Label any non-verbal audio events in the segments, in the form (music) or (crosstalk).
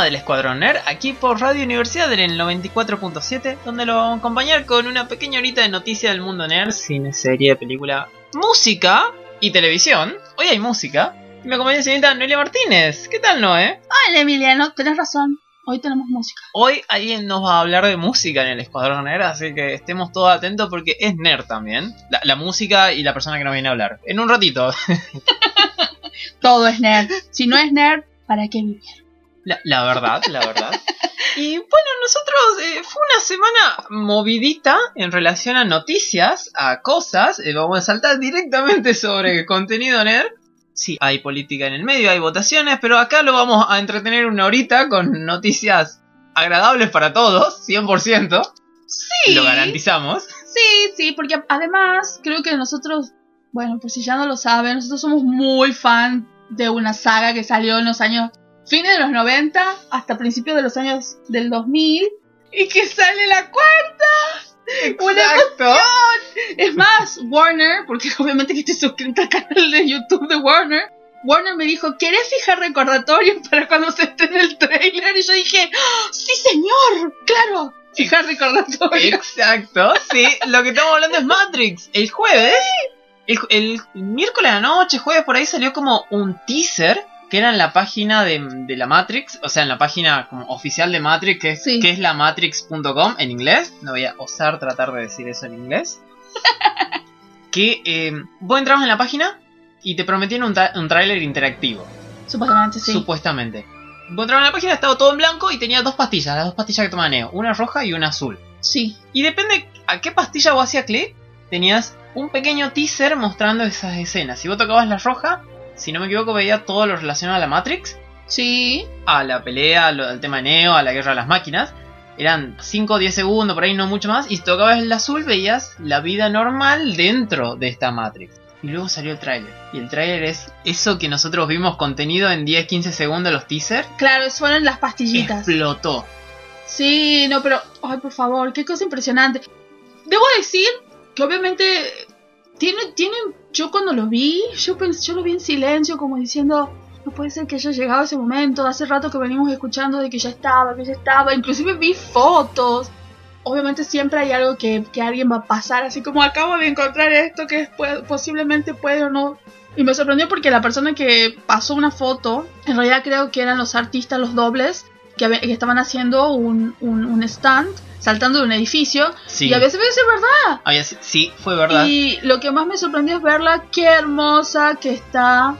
Programa del Escuadrón Nerd, aquí por Radio Universidad en el 94.7, donde lo vamos a acompañar con una pequeña horita de noticias del mundo nerd, cine, serie, película, música y televisión. Hoy hay música. Y me acompaña la señorita Noelia Martínez. ¿Qué tal, Noé? Hola Emiliano, tenés razón. Hoy tenemos música. Hoy alguien nos va a hablar de música en el Escuadrón Nerd, así que estemos todos atentos porque es nerd también. La, la música y la persona que nos viene a hablar. En un ratito. (laughs) Todo es nerd. Si no es nerd, ¿para qué vivir? La, la verdad, la verdad. (laughs) Y bueno, nosotros eh, fue una semana movidita en relación a noticias, a cosas. Eh, vamos a saltar directamente sobre contenido nerd. Sí, hay política en el medio, hay votaciones, pero acá lo vamos a entretener una horita con noticias agradables para todos, 100%. Sí. Lo garantizamos. Sí, sí, porque además creo que nosotros, bueno, por si ya no lo saben, nosotros somos muy fan de una saga que salió en los años fines de los 90 hasta principios de los años del 2000 y que sale la cuarta. Una Exacto. emoción. Es más, Warner, porque (laughs) obviamente que estoy suscrita al canal de YouTube de Warner, Warner me dijo, ¿querés fijar recordatorios para cuando se estrene el trailer? Y yo dije, "¡Ah, sí señor, claro, fijar recordatorios. Exacto, sí. Lo que estamos hablando es Matrix. El jueves, el, el miércoles a la noche, jueves por ahí salió como un teaser que era en la página de, de la Matrix, o sea, en la página como oficial de Matrix, que es, Sí. que es la matrix.com en inglés. No voy a osar tratar de decir eso en inglés. (laughs) que eh, vos entrabas en la página y te prometían un, un tráiler interactivo. Supuestamente sí. Supuestamente. Vos entrabas en la página, estaba todo en blanco y tenía dos pastillas, las dos pastillas que toma Neo, una roja y una azul. sí. Y depende a qué pastilla vos hacías clic, tenías un pequeño teaser mostrando esas escenas. Si vos tocabas la roja, si no me equivoco, veía todo lo relacionado a la Matrix, Sí. a la pelea, al tema de Neo, a la guerra de las máquinas. Eran 5 o 10 segundos, por ahí no mucho más. Y si tocabas el azul, veías la vida normal dentro de esta Matrix. Y luego salió el tráiler. Y el tráiler es eso que nosotros vimos contenido en 10-15 segundos los teasers. Claro, fueron las pastillitas. Explotó. Sí, no, pero, ay, por favor, qué cosa impresionante. Debo decir que obviamente tiene, tiene, yo cuando lo vi, yo pensé, yo lo vi en silencio, como diciendo, no puede ser que haya llegado ese momento. Hace rato que venimos escuchando de que ya estaba, que ya estaba. Inclusive vi fotos. Obviamente siempre hay algo que, que alguien va a pasar, así como acabo de encontrar esto que es- posiblemente puede o no. Y me sorprendió porque la persona que pasó una foto, en realidad creo que eran los artistas, los dobles, que, estaban haciendo un, un stand saltando de un edificio. Sí. Y a veces es verdad. Había- sí, fue verdad. Y lo que más me sorprendió es verla, qué hermosa que está.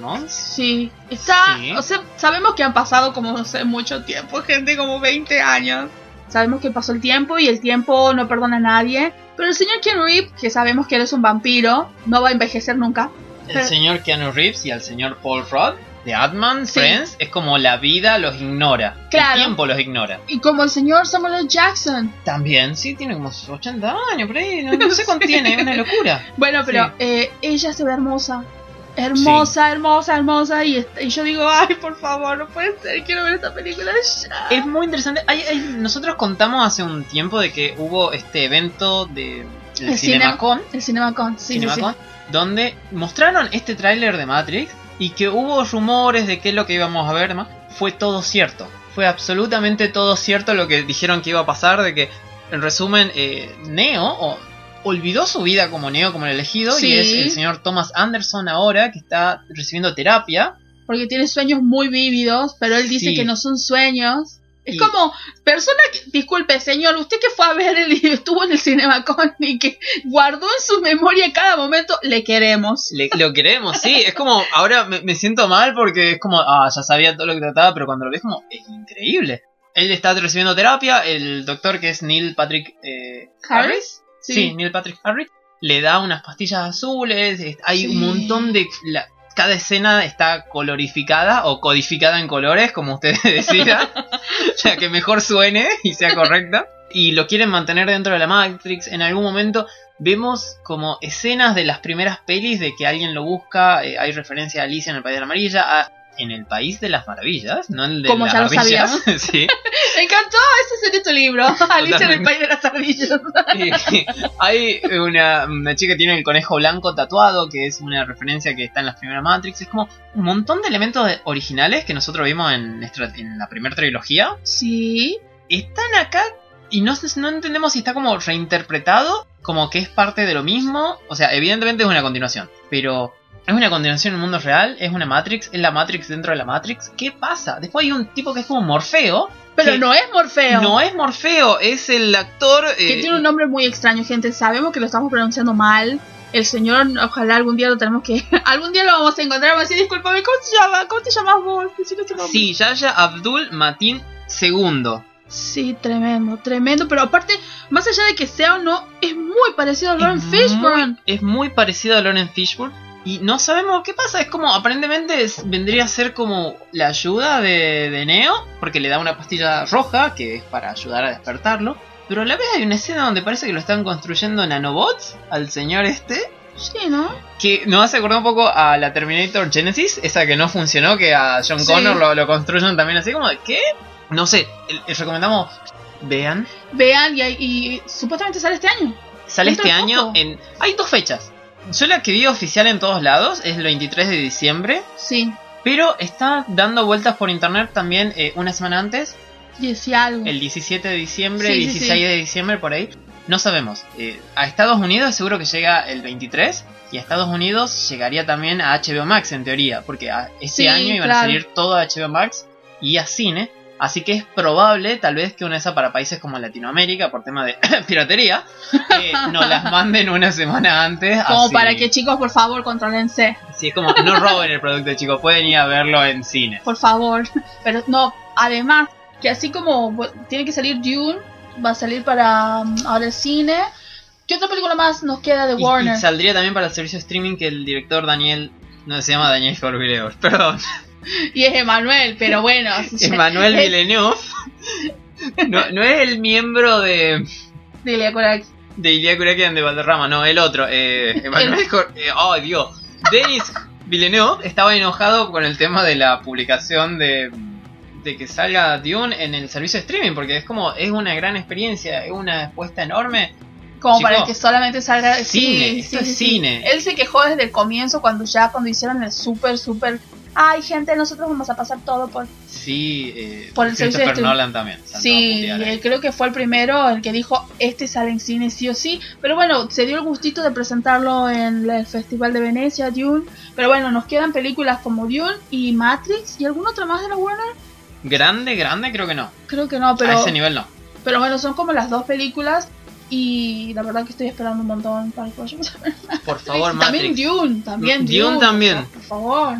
Moss. Sí, está. Sí. O sea, sabemos que han pasado como, no sé, mucho tiempo, (laughs) gente, como 20 años. Sabemos que pasó el tiempo y el tiempo no perdona a nadie. Pero el señor Keanu Reeves, que sabemos que él es un vampiro, no va a envejecer nunca. El señor Keanu Reeves y el señor Paul Rudd de Atman, Sí. Friends, es como la vida los ignora. Claro. El tiempo los ignora. Y como el señor Samuel L. Jackson. También, sí, tiene como 80 años por ahí. No, (laughs) no sé cuánto tiene, es una locura. Bueno, pero Sí. eh, ella se ve hermosa. Hermosa, hermosa, hermosa. Y, yo digo, ay, por favor, no puede ser, quiero ver esta película ya. Es muy interesante. Hay- hay- nosotros contamos hace un tiempo de que hubo este evento de el El CinemaCon, El CinemaCon, sí, sí, sí. donde mostraron este tráiler de Matrix y que hubo rumores de qué es lo que íbamos a ver, demás. fue todo cierto. Fue absolutamente todo cierto lo que dijeron que iba a pasar, de que, en resumen, eh, Neo o- olvidó su vida como Neo, como el elegido, Sí. y es el señor Thomas Anderson ahora, que está recibiendo terapia. Porque tiene sueños muy vívidos, pero él dice Sí. que no son sueños. Es Y- como, persona que, disculpe señor, usted que fue a ver el, (laughs) estuvo en el CinemaCon y que guardó en su memoria cada momento, le queremos. Le- lo queremos, sí. Es como, ahora me, me siento mal porque es como, ah, ya sabía todo lo que trataba, pero cuando lo ves como, es increíble. Él está recibiendo terapia, el doctor que es Neil Patrick eh, ¿Harris? Harris. Sí. Neil Patrick Harris. Le da unas pastillas azules, es- hay Sí. un montón de... la- cada escena está colorificada o codificada en colores, como ustedes (laughs) decidan, ya que mejor suene y sea correcta. Y lo quieren mantener dentro de la Matrix. En algún momento vemos como escenas de las primeras pelis de que alguien lo busca. eh, hay referencia a Alicia en el País de la Amarilla, en el País de las Maravillas, no el de Como las ya lo Maravillas. sabíamos. (laughs) sí. (laughs) Me encantó, ese sería tu libro. (laughs) Alicia en el País de las Ardillas. Y hay una, una chica que tiene el conejo blanco tatuado, que es una referencia que está en las primeras Matrix. Es como un montón de elementos originales que nosotros vimos en, nuestra- en la primera trilogía. Sí. Están acá y no, no entendemos si está como reinterpretado, como que es parte de lo mismo. O sea, evidentemente es una continuación, pero es una continuación en el mundo real, es una Matrix, es la Matrix dentro de la Matrix. ¿Qué pasa? Después hay un tipo que es como Morfeo. Pero no es Morfeo. No es Morfeo, es el actor... Que eh, tiene un nombre muy extraño, gente. Sabemos que lo estamos pronunciando mal. El señor, ojalá algún día lo tenemos que. (laughs) algún día lo vamos a encontrar. Vamos a decir, discúlpame, ¿cómo se llama? ¿Cómo te llamas vos? Tu. Sí, Yaya Abdul Matin II. Sí, tremendo, tremendo. Pero aparte, más allá de que sea o no, es muy parecido a Lauren Fishburne. Es muy parecido a Lauren Fishburne. Y no sabemos qué pasa. Es como, aparentemente es- vendría a ser como la ayuda de, de Neo. Porque le da una pastilla roja que es para ayudar a despertarlo. Pero a la vez hay una escena donde parece que lo están construyendo nanobots al señor este. Sí, ¿no? Que nos hace acordar un poco a la Terminator Genesis, esa que no funcionó, que a John Sí. Connor lo, lo construyen también así como de ¿qué? No sé, les recomendamos vean. Vean, y, hay- y supuestamente sale este año. Sale este año en. Hay dos fechas. Yo la que vi oficial en todos lados es el 23 de diciembre. Sí, Pero está dando vueltas por internet también eh, una semana antes, decía algo. el 17 de diciembre, Sí, sí, 16 sí. de diciembre, por ahí. No sabemos. Eh, a Estados Unidos seguro que llega el 23. Y a Estados Unidos llegaría también a HBO Max en teoría. Porque a este Sí, año iban claro. a salir todo a HBO Max y a cine. Así que es probable, tal vez, que una de esas para países como Latinoamérica, por tema de (coughs) piratería, eh, nos las (laughs) manden una semana antes. Como así- para que chicos, por favor, controlense. Sí, es como, no roben el producto, chicos, pueden ir a verlo en cine. Por favor. Pero no, además, que así como tiene que salir Dune, va a salir para um, ahora el cine. ¿Qué otra película más nos queda de Y, Warner? y saldría también para el servicio de streaming que el director Daniel, no se llama Daniel Jorvileo, (laughs) perdón, Y es Emanuel, pero bueno. (laughs) Emmanuel es- Villeneuve. No, no es el miembro de, Dile, Corax. de Ilya Kurakian de Valderrama, no, el otro. Eh, (laughs) Emmanuel Jor- eh, oh, Dios. Denis Villeneuve estaba enojado con el tema de la publicación de, de que salga Dune en el servicio de streaming, porque es como, es una gran experiencia, es una apuesta enorme. Como Chico, para que solamente salga cine, sí, esto sí, es sí. cine. Él se quejó desde el comienzo cuando ya cuando hicieron el súper súper ay gente nosotros vamos a pasar todo por Sí, eh, Por el de Christopher streaming. Nolan también. a sí ahí. él creo que fue el primero el que dijo este sale en cine sí o sí pero bueno se dio el gustito de presentarlo en el festival de Venecia Dune pero bueno nos quedan películas como Dune y Matrix y alguna otra más de la Warner Grande, grande, creo que no. creo que no a pero ese nivel no. pero bueno son como las dos películas y la verdad que estoy esperando un montón para el próximo Por favor, también Matrix. Dune, también Dune Dune, también. Por favor.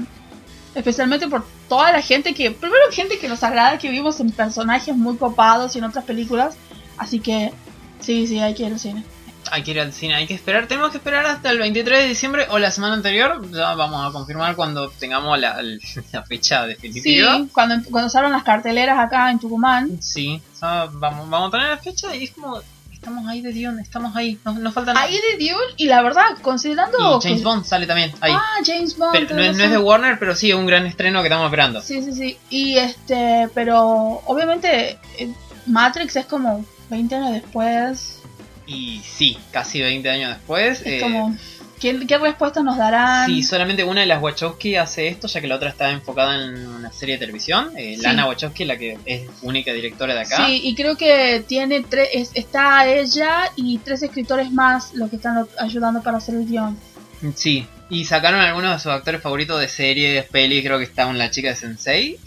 Especialmente por toda la gente que, primero gente que nos agrada, que vimos en personajes muy copados y en otras películas. Así que, sí, sí, hay que ir al cine. Hay que ir al cine, hay que esperar. Tenemos que esperar hasta el 23 de diciembre o la semana anterior. Ya vamos a confirmar cuando tengamos la, (laughs) la fecha Sí, definitiva. cuando, cuando salgan las carteleras acá en Tucumán. Sí, vamos, vamos a tener la fecha y es como. Estamos ahí de Dion, estamos ahí. No, no falta nada. Ahí de Dune, y la verdad, considerando. Y James Bond sale también ahí. Ah, James Bond. Pero no, es- no es de. Warner, pero sí un gran estreno que estamos esperando. Sí, sí, sí. Y este, pero obviamente eh, Matrix es como 20 años después. Y sí, casi 20 años después. Es eh, como, ¿qué, ¿qué respuesta nos darán? Sí, solamente una de las Wachowski hace esto, ya que la otra está enfocada en una serie de televisión. Eh, Sí. Lana Wachowski, la que es única directora de acá. Sí, y creo que tiene tres, es- está ella y tres escritores más los que están ayudando para hacer el guion. Sí, y sacaron algunos de sus actores favoritos de series, pelis, creo que está una chica de Sensei.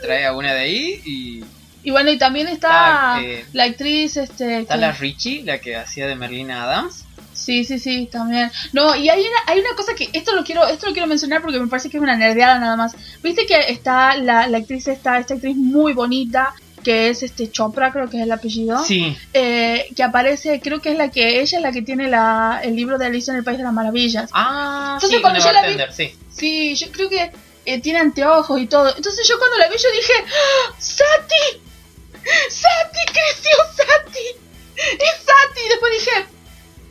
Trae a una de ahí y Y bueno, y también está eh, la actriz, este, está que- la Richie, la que hacía de Merlina Adams. Sí, sí, sí, también. No, y hay una, hay una cosa que esto lo quiero, esto lo quiero mencionar porque me parece que es una nerdeada nada más. Viste que está la, la actriz esta, esta actriz muy bonita, que es este Chopra, creo que es el apellido. Sí. Eh, que aparece, creo que es la que ella es la que tiene la, el libro de Alicia en el País de las Maravillas. Ah, Entonces, sí, cuando yo la vi- sí. Sí, yo creo que eh, tiene anteojos y todo. Entonces yo cuando la vi yo dije, ¡Ah! ¡Sati! ¡Sati! ¡Creció Sati! ¡Es Sati! Y después dije,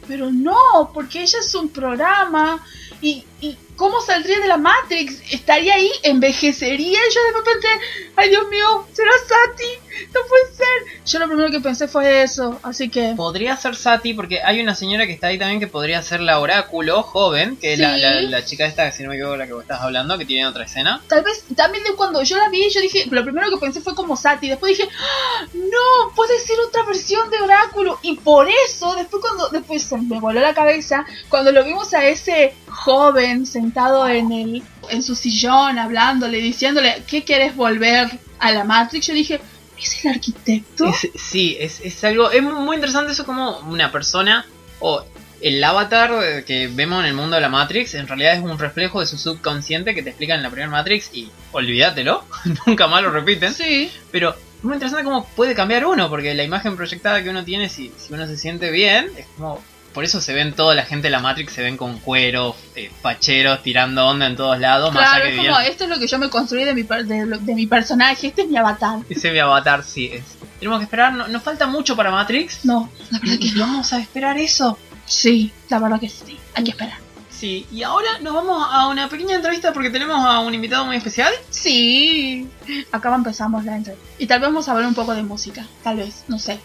pero no, porque ella es un programa y, y ¿cómo saldría de la Matrix? Estaría ahí, envejecería y yo de repente, ay Dios mío, será Sati, no puede ser. Yo lo primero que pensé fue eso, así que... Podría ser Sati, porque hay una señora que está ahí también que podría ser la oráculo joven, que es la, Sí. la- la chica esta, si no me equivoco, la que vos estás hablando, que tiene otra escena. Tal vez también de cuando yo la vi, yo dije, lo primero que pensé fue como Sati, después dije, ¡Ah! no, puede ser otra versión de Oráculo. Y por eso, después cuando después se me voló la cabeza, cuando lo vimos a ese joven sentado en el en su sillón, hablándole, diciéndole, ¿qué quieres volver a la Matrix? Yo dije, ¿es el arquitecto? Es- sí, es, es algo. Es muy interesante eso como una persona o el avatar eh, que vemos en el mundo de la Matrix en realidad es un reflejo de su subconsciente que te explican en la primera Matrix y olvídatelo, (laughs) nunca más lo repiten. Sí, Pero es muy interesante cómo puede cambiar uno, porque la imagen proyectada que uno tiene, si, si uno se siente bien, es como. Por eso se ven toda la gente de la Matrix, se ven con cuero, eh, facheros, tirando onda en todos lados, más claro, allá es que como, esto es lo que yo me construí de mi, per- de, de mi personaje, este es mi avatar. ese mi avatar, sí es. Tenemos que esperar, no- nos falta mucho para Matrix. No, la verdad que vamos a esperar eso. sí, la verdad que sí, hay que esperar. Sí, y ahora nos vamos a una pequeña entrevista porque tenemos a un invitado muy especial. Sí. Acá empezamos la entrevista. Y tal vez vamos a hablar un poco de música. Tal vez, no sé.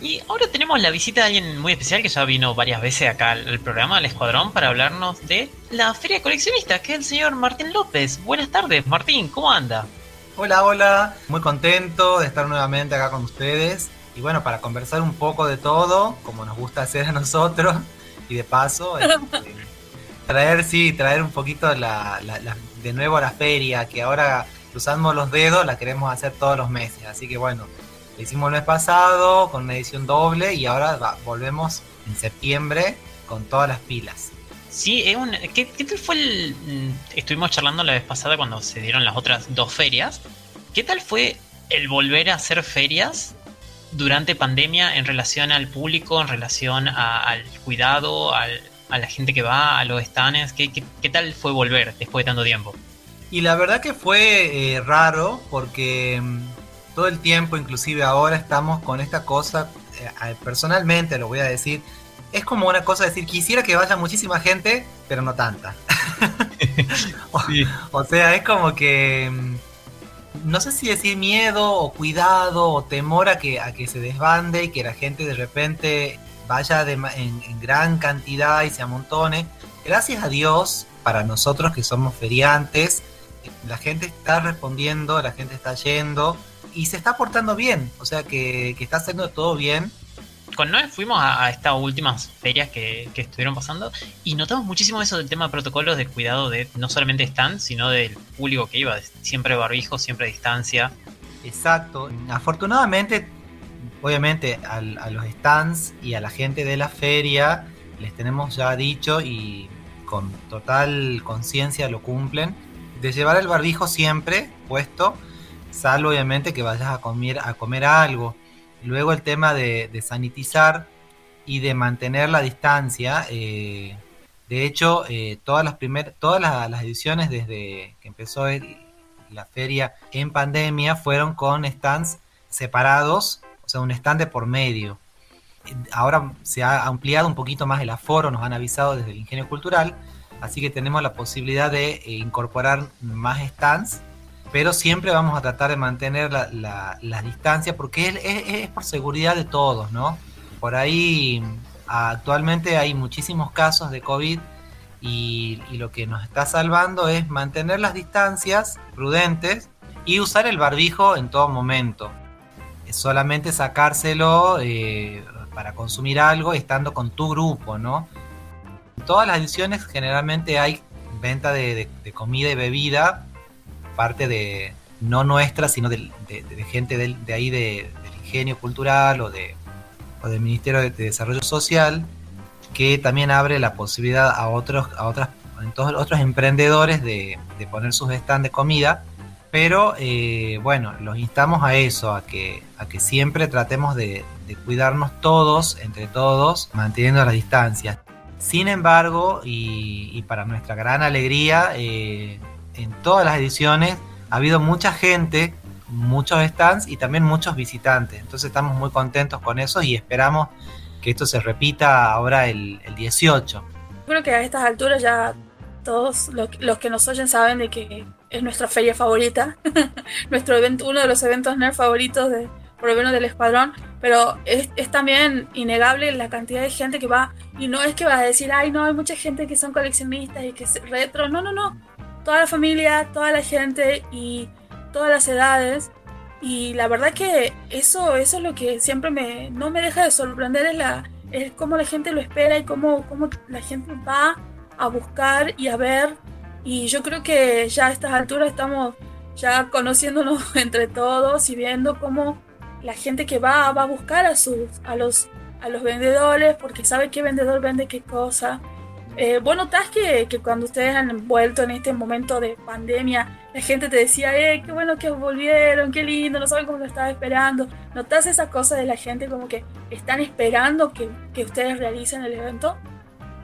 Y ahora tenemos la visita de alguien muy especial que ya vino varias veces acá al, al programa, al Escuadrón, para hablarnos de la Feria Coleccionista, que es el señor Martín López. Buenas tardes, Martín, ¿cómo anda? Hola, hola, muy contento de estar nuevamente acá con ustedes y bueno, para conversar un poco de todo, como nos gusta hacer a nosotros, y de paso, (laughs) este, traer, sí, traer un poquito la, la- la- de nuevo a la feria, que ahora cruzando los dedos la queremos hacer todos los meses, así que bueno, hicimos el mes pasado con una edición doble y ahora va- volvemos en septiembre con todas las pilas. Sí, es un, ¿qué, qué tal fue el...? mm, Estuvimos charlando la vez pasada cuando se dieron las otras dos ferias. ¿Qué tal fue el volver a hacer ferias durante pandemia en relación al público, en relación a- al cuidado, al- a la gente que va, a los stands? ¿Qué, qué, qué tal fue volver después de tanto tiempo? Y la verdad que fue eh, raro porque mm, todo el tiempo, inclusive ahora, estamos con esta cosa, eh, eh, personalmente lo voy a decir, es como una cosa de decir, quisiera que vaya muchísima gente, pero no tanta. (laughs) o, o sea, es como que, mm, no sé si decir miedo o cuidado o temor a que, a que se desbande y que la gente de repente vaya de en, en gran cantidad y se amontone. Gracias a Dios, para nosotros que somos feriantes, la gente está respondiendo, la gente está yendo y se está portando bien, o sea que, que está haciendo todo bien. Con Noé fuimos a, a estas últimas ferias que, que estuvieron pasando y notamos muchísimo eso del tema de protocolos de cuidado de no solamente stand, sino del público que iba, siempre barbijo, siempre distancia. Exacto. Afortunadamente, obviamente al- a los stands y a la gente de la feria les tenemos ya dicho y con total conciencia lo cumplen, de llevar el barbijo siempre puesto, salvo obviamente que vayas a comer, a comer algo. Luego el tema de, sanitizar y de mantener la distancia. eh, de hecho, eh, todas las primer, todas las, ediciones desde que empezó la feria en pandemia fueron con stands separados, o sea, un stand de por medio. Ahora se ha ampliado un poquito más el aforo, nos han avisado desde el Ingenio Cultural, así que tenemos la posibilidad de eh, incorporar más stands, pero siempre vamos a tratar de mantener la, la- la distancia porque es, es- por seguridad de todos, ¿no? Por ahí actualmente hay muchísimos casos de COVID y, lo que nos está salvando es mantener las distancias prudentes y usar el barbijo en todo momento. Es solamente sacárselo eh, para consumir algo estando con tu grupo, ¿no? En todas las ediciones generalmente hay venta de- de comida y bebida, parte de no nuestra, sino de, gente de, ahí de- del ingenio cultural o, de, o del Ministerio de, de Desarrollo Social, que también abre la posibilidad a otros, a otras, entonces, otros emprendedores de, de poner sus stands de comida Pero eh, bueno, los instamos a eso, a que, a que siempre tratemos de, cuidarnos todos, entre todos, manteniendo las distancias. Sin embargo, y, para nuestra gran alegría, eh, en todas las ediciones ha habido mucha gente, muchos stands y también muchos visitantes. Entonces estamos muy contentos con eso y esperamos que esto se repita ahora el, el 18. Creo que a estas alturas ya todos los, que nos oyen saben de que es nuestra feria favorita, (laughs) nuestro evento, uno de los eventos nerd favoritos de, por lo menos del escuadrón, pero es, es, también innegable la cantidad de gente que va, y no es que va a decir, ay no, hay mucha gente que son coleccionistas y que es retro, no, no, no, toda la familia, toda la gente y todas las edades, y la verdad que eso, eso es lo que siempre me, no me deja de sorprender, es, la, es cómo la gente lo espera y cómo, cómo la gente va a buscar y a ver. Y yo creo que ya a estas alturas estamos ya conociéndonos (laughs) entre todos y viendo cómo la gente que va va a buscar a sus a los a los vendedores porque sabe qué vendedor vende qué cosa. Eh, vos notás que, que, cuando ustedes han vuelto en este momento de pandemia, la gente te decía, eh, qué bueno que volvieron, qué lindo, no saben cómo lo estaba esperando. ¿Notás esa cosa de la gente como que están esperando que, que ustedes realicen el evento?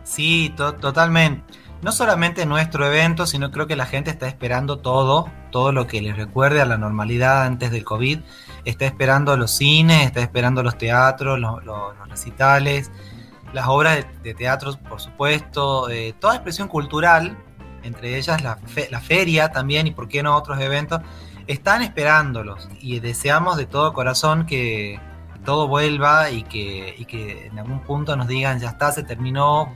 Sí, totalmente. No solamente nuestro evento, sino creo que la gente está esperando todo, todo lo que les recuerde a la normalidad antes del COVID. Está esperando los cines, está esperando los teatros, los, recitales, las obras de, teatro, por supuesto, toda expresión cultural, entre ellas la, la feria también y por qué no otros eventos, están esperándolos y deseamos de todo corazón que todo vuelva y que, y que en algún punto nos digan ya está, se terminó,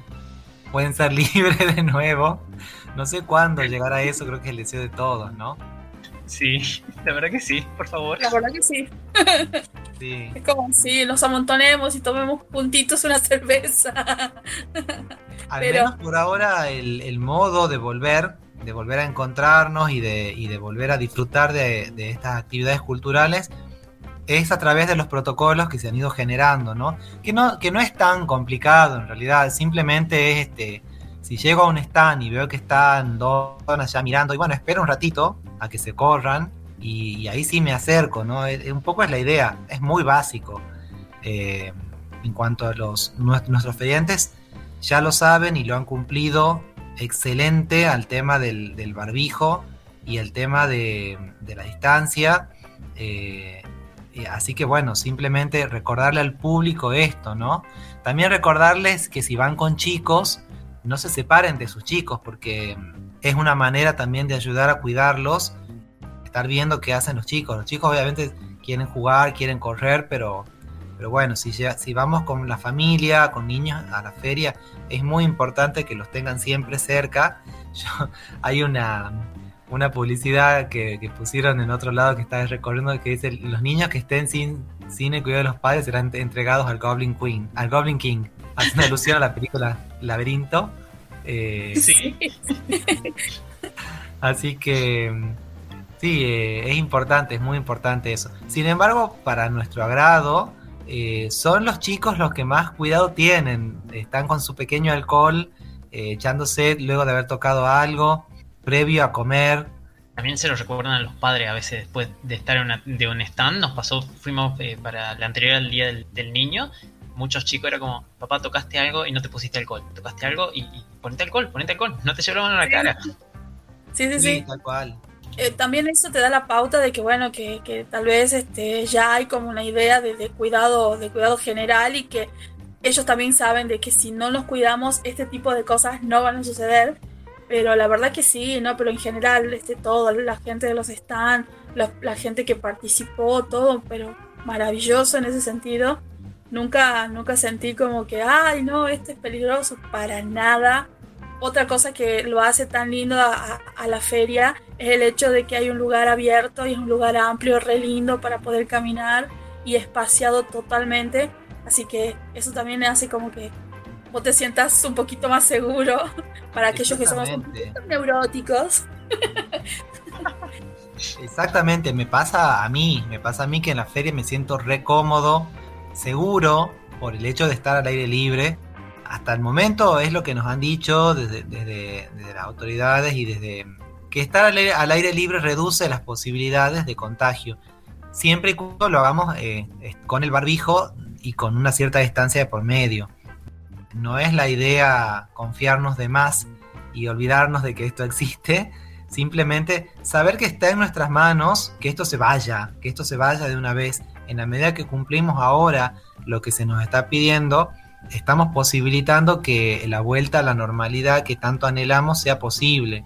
pueden ser (laughs) libres de nuevo. No sé cuándo llegará eso, creo que es el deseo de todos, ¿no? Sí, (laughs) la verdad que sí, por favor. La verdad que sí. sí. (laughs) Es como si nos amontonemos y tomemos puntitos una cerveza. (laughs) Al menos por ahora el, modo de volver, de volver a encontrarnos y de, y de volver a disfrutar de, de estas actividades culturales es a través de los protocolos que se han ido generando, ¿no? Que no, que no es tan complicado en realidad, simplemente es este, si llego a un stand y veo que están dos personas ya mirando, y bueno, espero un ratito a que se corran, y, ahí sí me acerco, ¿no? un poco es la idea, es muy básico. Eh, en cuanto a los nuestros clientes, ya lo saben y lo han cumplido excelente al tema del, barbijo y el tema de, la distancia. Eh, así que bueno, simplemente recordarle al público esto, ¿no? También recordarles que si van con chicos, no se separen de sus chicos, porque es una manera también de ayudar a cuidarlos, estar viendo qué hacen los chicos. Los chicos obviamente quieren jugar, quieren correr, pero, pero bueno, si, si vamos con la familia, con niños a la feria, es muy importante que los tengan siempre cerca. (laughs) hay una, una publicidad que, pusieron en otro lado que estaba recorriendo que dice los niños que estén sin, sin el cuidado de los padres serán entregados al Goblin Queen, al Goblin King, haciendo alusión a la película Laberinto. Eh, sí. (laughs) así que sí, eh, es importante, es muy importante eso. Sin embargo, para nuestro agrado, eh, son los chicos los que más cuidado tienen. Están con su pequeño alcohol, echándose luego de haber tocado algo previo a comer. También se lo recuerdan a los padres a veces después de estar en una, de un stand. Nos pasó, fuimos eh, para la anterior al día del, niño. Muchos chicos era como, papá, tocaste algo y no te pusiste alcohol. Tocaste algo y, ponete alcohol, ponete alcohol. No te llevaron a la cara. Sí, sí, sí. Tal cual. Eh, también eso te da la pauta de que bueno que, que tal vez este ya hay como una idea de, de, cuidado de cuidado general y que ellos también saben de que si no nos cuidamos este tipo de cosas no van a suceder pero la verdad que sí, ¿no? Pero en general, este, todo, la gente de los stands, la, gente que participó, todo, pero maravilloso en ese sentido. Nunca, nunca sentí como que, ay, no, este es peligroso, para nada. Otra cosa que lo hace tan lindo a, a, la feria es el hecho de que hay un lugar abierto y es un lugar amplio, re lindo para poder caminar y espaciado totalmente. Así que eso también hace como que vos te sientas un poquito más seguro (laughs) para aquellos que somos un poquito neuróticos. Exactamente, me pasa a mí, me pasa a mí que en la feria me siento re cómodo, seguro, por el hecho de estar al aire libre. Hasta el momento es lo que nos han dicho desde, desde, las autoridades y desde, que estar al aire, libre reduce las posibilidades de contagio, siempre y cuando lo hagamos eh, con el barbijo y con una cierta distancia de por medio. No es la idea confiarnos de más y olvidarnos de que esto existe, simplemente saber que está en nuestras manos, que esto se vaya, que esto se vaya de una vez. En la medida que cumplimos ahora lo que se nos está pidiendo, estamos posibilitando que la vuelta a la normalidad que tanto anhelamos sea posible.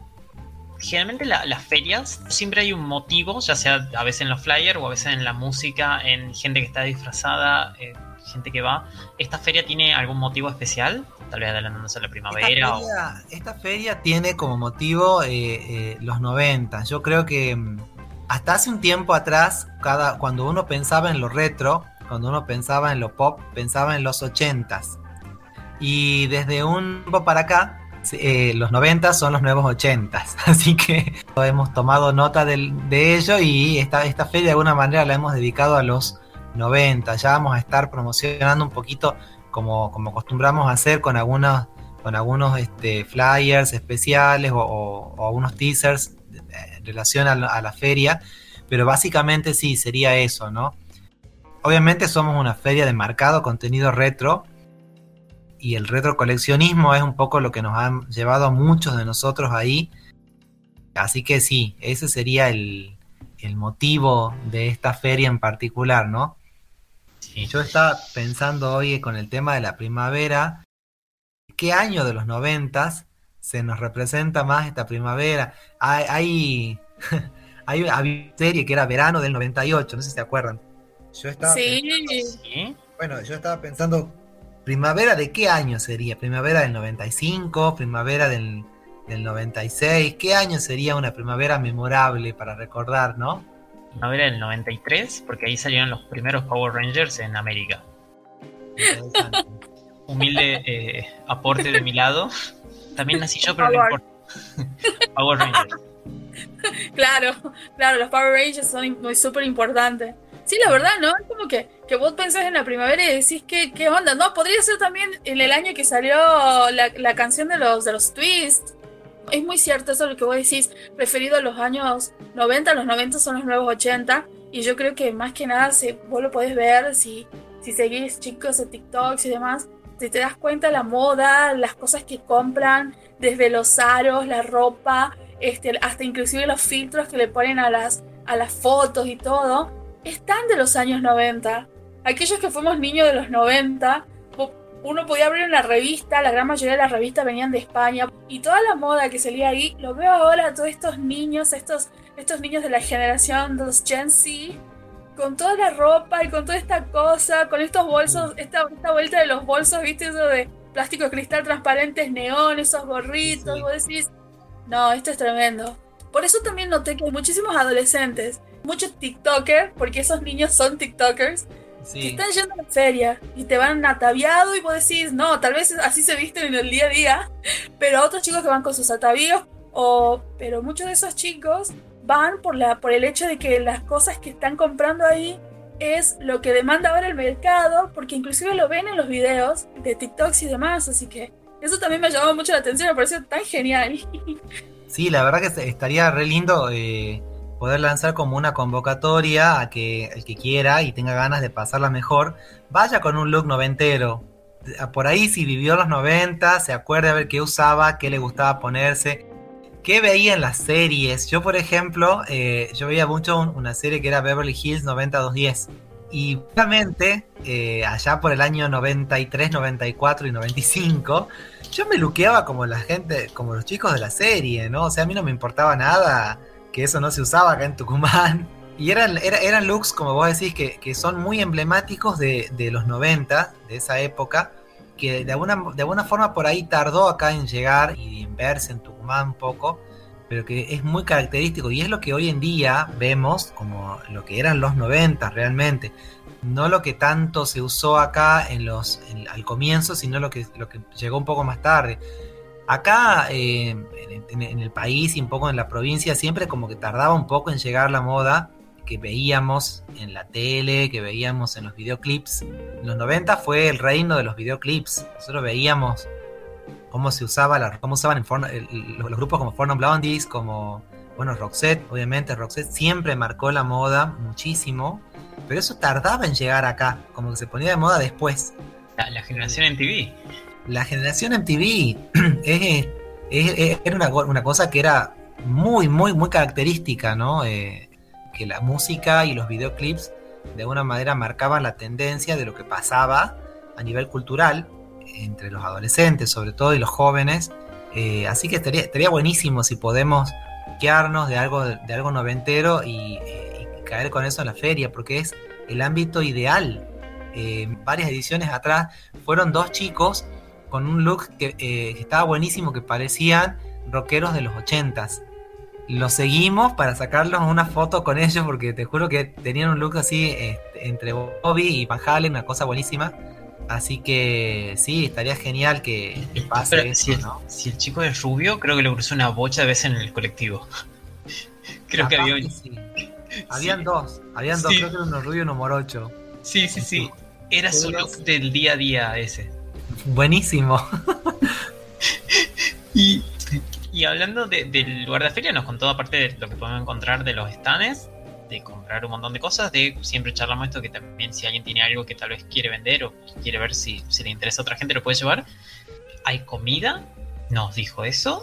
Generalmente la- las ferias siempre hay un motivo, ya sea a veces en los flyers o a veces en la música, en gente que está disfrazada, eh, gente que va. ¿Esta feria tiene algún motivo especial? Tal vez adelantándose a la Esta primavera o... esta feria tiene como motivo eh, eh, los 90. Yo creo que mm, hasta hace un tiempo atrás, cada, cuando uno pensaba en lo retro, cuando uno pensaba en lo pop, pensaba en los 80s. Y desde un tiempo para acá, eh, los 90 son los nuevos 80s. (laughs) Así que hemos tomado nota del- de ello y esta, esta feria de alguna manera la hemos dedicado a los 90. Ya vamos a estar promocionando un poquito como, como acostumbramos a hacer con algunos, con algunos este, flyers especiales o, o- o algunos teasers relación a la, a la feria. Pero básicamente sí, sería eso, ¿no? Obviamente somos una feria de marcado contenido retro y el retro coleccionismo es un poco lo que nos ha llevado a muchos de nosotros ahí. Así que sí, ese sería el, el motivo de esta feria en particular, ¿no? Sí. Yo estaba pensando hoy con el tema de la primavera, ¿qué año de los noventas se nos representa más esta primavera? Hay, hay, (laughs) hay había una serie que era verano del 98, no sé si se acuerdan. Yo estaba Sí, ¿Sí? bueno, yo estaba pensando, ¿primavera de qué año sería? ¿Primavera del 95? ¿Primavera del, del 96? ¿Qué año sería una primavera memorable para recordar, no? Primavera del 93, porque ahí salieron los primeros Power Rangers en América. Humilde eh, aporte de mi lado. (laughs) También nací yo, pero no importa. (laughs) Power Rangers. claro, claro, los Power Rangers son muy súper importantes. Sí, la verdad, ¿no? Es como que, que vos pensás en la primavera y decís, ¿qué, qué onda? No, podría ser también en el año que salió la, la canción de los, de los Twists. Es muy cierto eso lo que vos decís, preferido a los años 90, los 90 son los nuevos 80, y yo creo que más que nada, si vos lo podés ver, si, si seguís chicos de TikToks y demás, si te das cuenta la moda, las cosas que compran, desde los aros, la ropa, este, hasta inclusive los filtros que le ponen a las, a las fotos y todo, están de los años 90. Aquellos que fuimos niños de los 90, po- uno podía abrir una revista, la gran mayoría de las revistas venían de España, y toda la moda que salía ahí, lo veo ahora a todos estos niños, estos, estos niños de la generación de los Gen Z, con toda la ropa y con toda esta cosa, con estos bolsos, esta, esta vuelta de los bolsos, viste, eso de plástico cristal transparentes, neón, esos gorritos, Sí. vos decís, no, esto es tremendo. Por eso también noté que hay muchísimos adolescentes, muchos TikTokers, porque esos niños son TikTokers, que Sí. están yendo a la feria y te van ataviado y vos decís, no, tal vez así se visten en el día a día, (laughs) pero otros chicos que van con sus atavíos, o, pero muchos de esos chicos van por, la, por el hecho de que las cosas que están comprando ahí es lo que demanda ahora el mercado, porque inclusive lo ven en los videos de TikToks y demás, así que eso también me llamó mucho la atención, me pareció tan genial. (laughs) Sí, la verdad que estaría re lindo eh, poder lanzar como una convocatoria a que el que quiera y tenga ganas de pasarla mejor, vaya con un look noventero. Por ahí si vivió los 90, se acuerde a ver qué usaba, qué le gustaba ponerse, qué veía en las series. Yo, por ejemplo, eh, yo veía mucho un- una serie que era Beverly Hills 90210. Y justamente eh, allá por el año 93, 94 y 95, yo me luqueaba como la gente, como los chicos de la serie, ¿no? O sea, a mí no me importaba nada que eso no se usaba acá en Tucumán. (laughs) Y eran, era- eran looks, como vos decís, que, que son muy emblemáticos de, de los 90, de esa época, que de alguna, de alguna forma por ahí tardó acá en llegar y en verse en Tucumán un poco, pero que es muy característico y es lo que hoy en día vemos como lo que eran los 90 realmente. No lo que tanto se usó acá en los, al comienzo, sino lo que, lo que llegó un poco más tarde. Acá eh, en el país y un poco en la provincia siempre como que tardaba un poco en llegar la moda que veíamos en la tele, que veíamos en los videoclips. En los 90 fue el reino de los videoclips. Nosotros veíamos cómo se usaba la, cómo usaban el- el- los, grupos como Forno Blondies, como bueno, Roxette, obviamente, Roxette siempre marcó la moda muchísimo, pero eso tardaba en llegar acá, como que se ponía de moda después. La, generación MTV. La generación MTV (clears throat) es, era una, cosa que era muy, muy, muy característica, ¿no? Eh, que la música y los videoclips de alguna manera marcaban la tendencia de lo que pasaba a nivel cultural entre los adolescentes, sobre todo, y los jóvenes. Eh, así que estaría, estaría buenísimo si podemos quedarnos de algo, de algo noventero y, caer con eso en la feria, porque es el ámbito ideal. Eh, varias ediciones atrás fueron dos chicos con un look que, eh, estaba buenísimo, que parecían rockeros de los ochentas. Los seguimos para sacarlos una foto con ellos, porque te juro que tenían un look así este, entre Bobby y Van Halen, una cosa buenísima. Así que sí, estaría genial que, pase eso, si, el, ¿no? si el chico es rubio, creo que lo cruzó una bocha de veces en el colectivo. (laughs) creo que había (laughs) Habían dos, habían dos, creo que uno rubio y uno morocho. Sí, sí, sí. Era su look del día a día ese. Buenísimo. (laughs) y, y hablando del lugar de feria, nos contó aparte de lo que podemos encontrar de los stands, de comprar un montón de cosas, de siempre charlamos esto que también si alguien tiene algo que tal vez quiere vender o quiere ver si, si le interesa a otra gente lo puede llevar. Hay comida, nos dijo eso.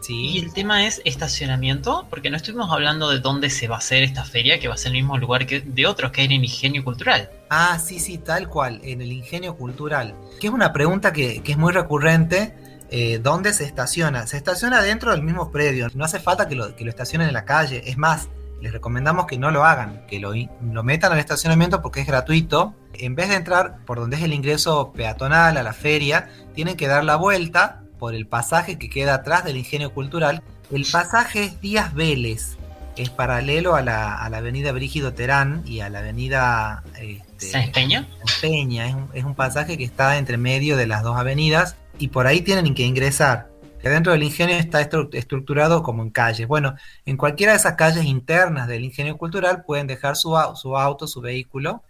Sí. Y el tema es estacionamiento, porque no estuvimos hablando de dónde se va a hacer esta feria, que va a ser el mismo lugar que de otros, que hay en el Ingenio Cultural. Ah, sí, sí, tal cual, en el Ingenio Cultural. Que es una pregunta que, que es muy recurrente. Eh, ¿Dónde se estaciona? Se estaciona dentro del mismo predio. No hace falta que lo, que lo estacionen en la calle. Es más, les recomendamos que no lo hagan, que lo, lo, metan al estacionamiento porque es gratuito. En vez de entrar por donde es el ingreso peatonal a la feria, tienen que dar la vuelta por el pasaje que queda atrás del ingenio cultural. El pasaje es Díaz Vélez, es paralelo a la, a la avenida Brígido Terán y a la avenida este, Peña. Peña. Es un, es un pasaje que está entre medio de las dos avenidas y por ahí tienen que ingresar que dentro del ingenio está estructurado como en calles. Bueno, en cualquiera de esas calles internas del ingenio cultural pueden dejar su, su auto, su vehículo.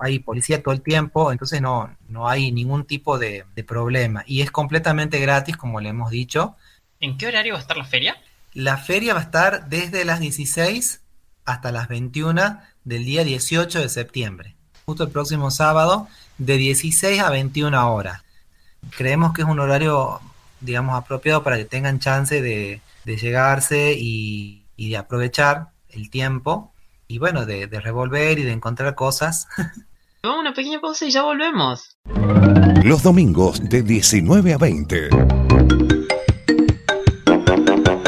Hay policía todo el tiempo, entonces no, no hay ningún tipo de, de problema. Y es completamente gratis, como le hemos dicho. ¿En qué horario va a estar la feria? La feria va a estar desde las 16 hasta las 21 del día 18 de septiembre. Justo el próximo sábado, de 16 a 21 horas. Creemos que es un horario digamos, apropiado para que tengan chance de, llegarse y, de aprovechar el tiempo y bueno, de, revolver y de encontrar cosas. (laughs) Vamos una pequeña pausa y ya volvemos. Los domingos de 19 a 20.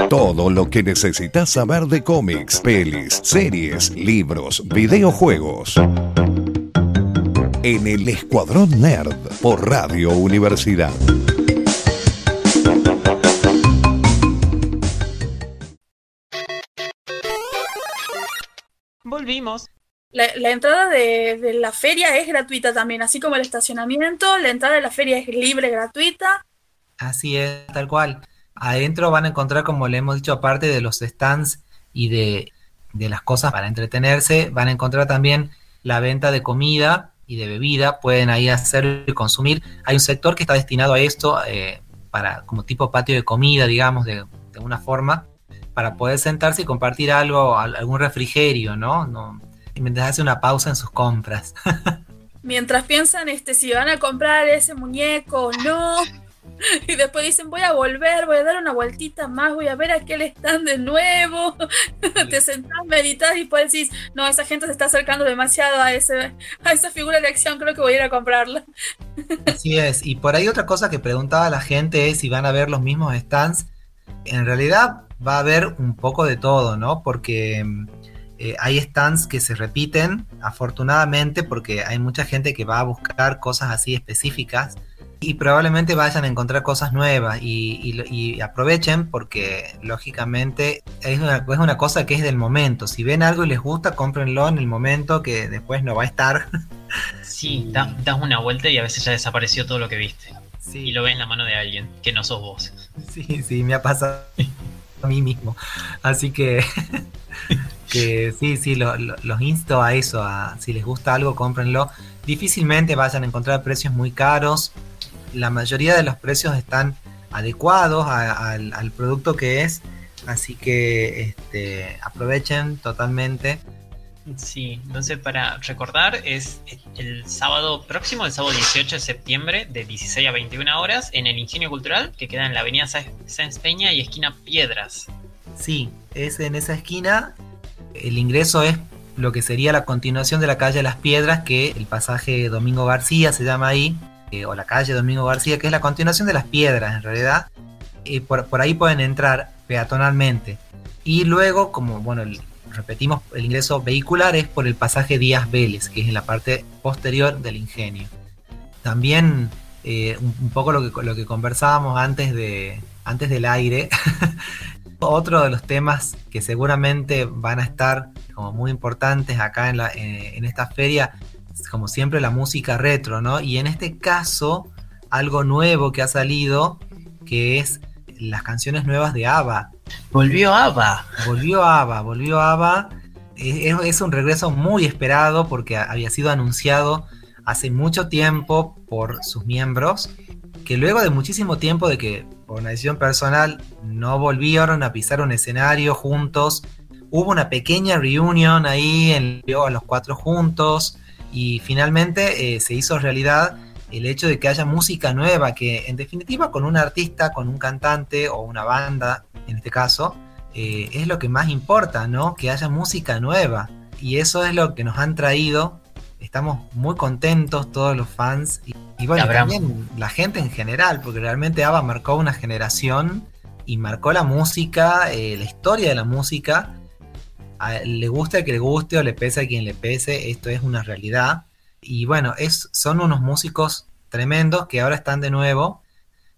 Todo lo que necesitas saber de cómics, pelis, series, libros, videojuegos. En el Escuadrón Nerd por Radio Universidad. Volvimos. La, entrada de, la feria es gratuita también, así como el estacionamiento, la entrada de la feria es libre, gratuita. Así es, tal cual. Adentro van a encontrar, como le hemos dicho, aparte de los stands y de, las cosas para entretenerse, van a encontrar también la venta de comida y de bebida, pueden ahí hacer y consumir. Hay un sector que está destinado a esto, eh, para como tipo patio de comida, digamos, de, de una forma, para poder sentarse y compartir algo, algún refrigerio, ¿no? no mientras hace una pausa en sus compras. (laughs) mientras piensan este si van a comprar ese muñeco o no. (laughs) Y después dicen, voy a volver, voy a dar una vueltita más, voy a ver aquel stand de nuevo. (laughs) Te sentás, meditas y después decís, no, esa gente se está acercando demasiado a, ese, a esa figura de acción, creo que voy a ir a comprarla. (laughs) Así es, y por ahí otra cosa que preguntaba la gente es si van a ver los mismos stands. En realidad va a haber un poco de todo, ¿no? Porque eh, hay stands que se repiten, afortunadamente, porque hay mucha gente que va a buscar cosas así específicas y probablemente vayan a encontrar cosas nuevas y, aprovechen porque lógicamente es una, es una, cosa que es del momento. Si ven algo y les gusta, cómprenlo en el momento que después no va a estar. (laughs) Sí, das una vuelta y a veces ya desapareció todo lo que viste. Y lo ves en la mano de alguien, que no sos vos. Sí, sí, me ha pasado a mí mismo. Así que, (laughs) que sí, sí, los insto a eso, a si les gusta algo, cómprenlo. Difícilmente vayan a encontrar precios muy caros. La mayoría de los precios están adecuados al, producto que es. Así que este, aprovechen totalmente. Sí, entonces para recordar es el sábado próximo, el sábado 18 de septiembre de 16 a 21 horas en el Ingenio Cultural que queda en la avenida Sáenz Peña y esquina Piedras. Sí, es en esa esquina. El ingreso es lo que sería la continuación de la calle Las Piedras, que el pasaje Domingo García se llama ahí, eh, o la calle Domingo García, que es la continuación de Las Piedras en realidad. y por, por, ahí pueden entrar peatonalmente. Y luego, como bueno, repetimos, el ingreso vehicular es por el pasaje Díaz Vélez, que es en la parte posterior del ingenio. También eh, un, un, poco lo que, lo que conversábamos antes, de, antes del aire. (laughs) Otro de los temas que seguramente van a estar como muy importantes acá en, la, en, en esta feria, como siempre la música retro, ¿no? Y en este caso, algo nuevo que ha salido, que es las canciones nuevas de ABBA. Volvió ABBA. Volvió ABBA, volvió ABBA. Es, es, un regreso muy esperado porque había sido anunciado hace mucho tiempo por sus miembros, que luego de muchísimo tiempo de que por una decisión personal no volvieron a pisar un escenario juntos, hubo una pequeña reunión ahí en, a los cuatro juntos y finalmente eh, se hizo realidad el hecho de que haya música nueva, que en definitiva con un artista, con un cantante o una banda, en este caso, eh, es lo que más importa, ¿no? Que haya música nueva. Y eso es lo que nos han traído. Estamos muy contentos todos los fans y, y bueno, también la gente en general, porque realmente ABBA marcó una generación y marcó la música, eh, la historia de la música. Le guste a que le guste o le pese a quien le pese, esto es una realidad. Y bueno, es, son unos músicos tremendos que ahora están de nuevo.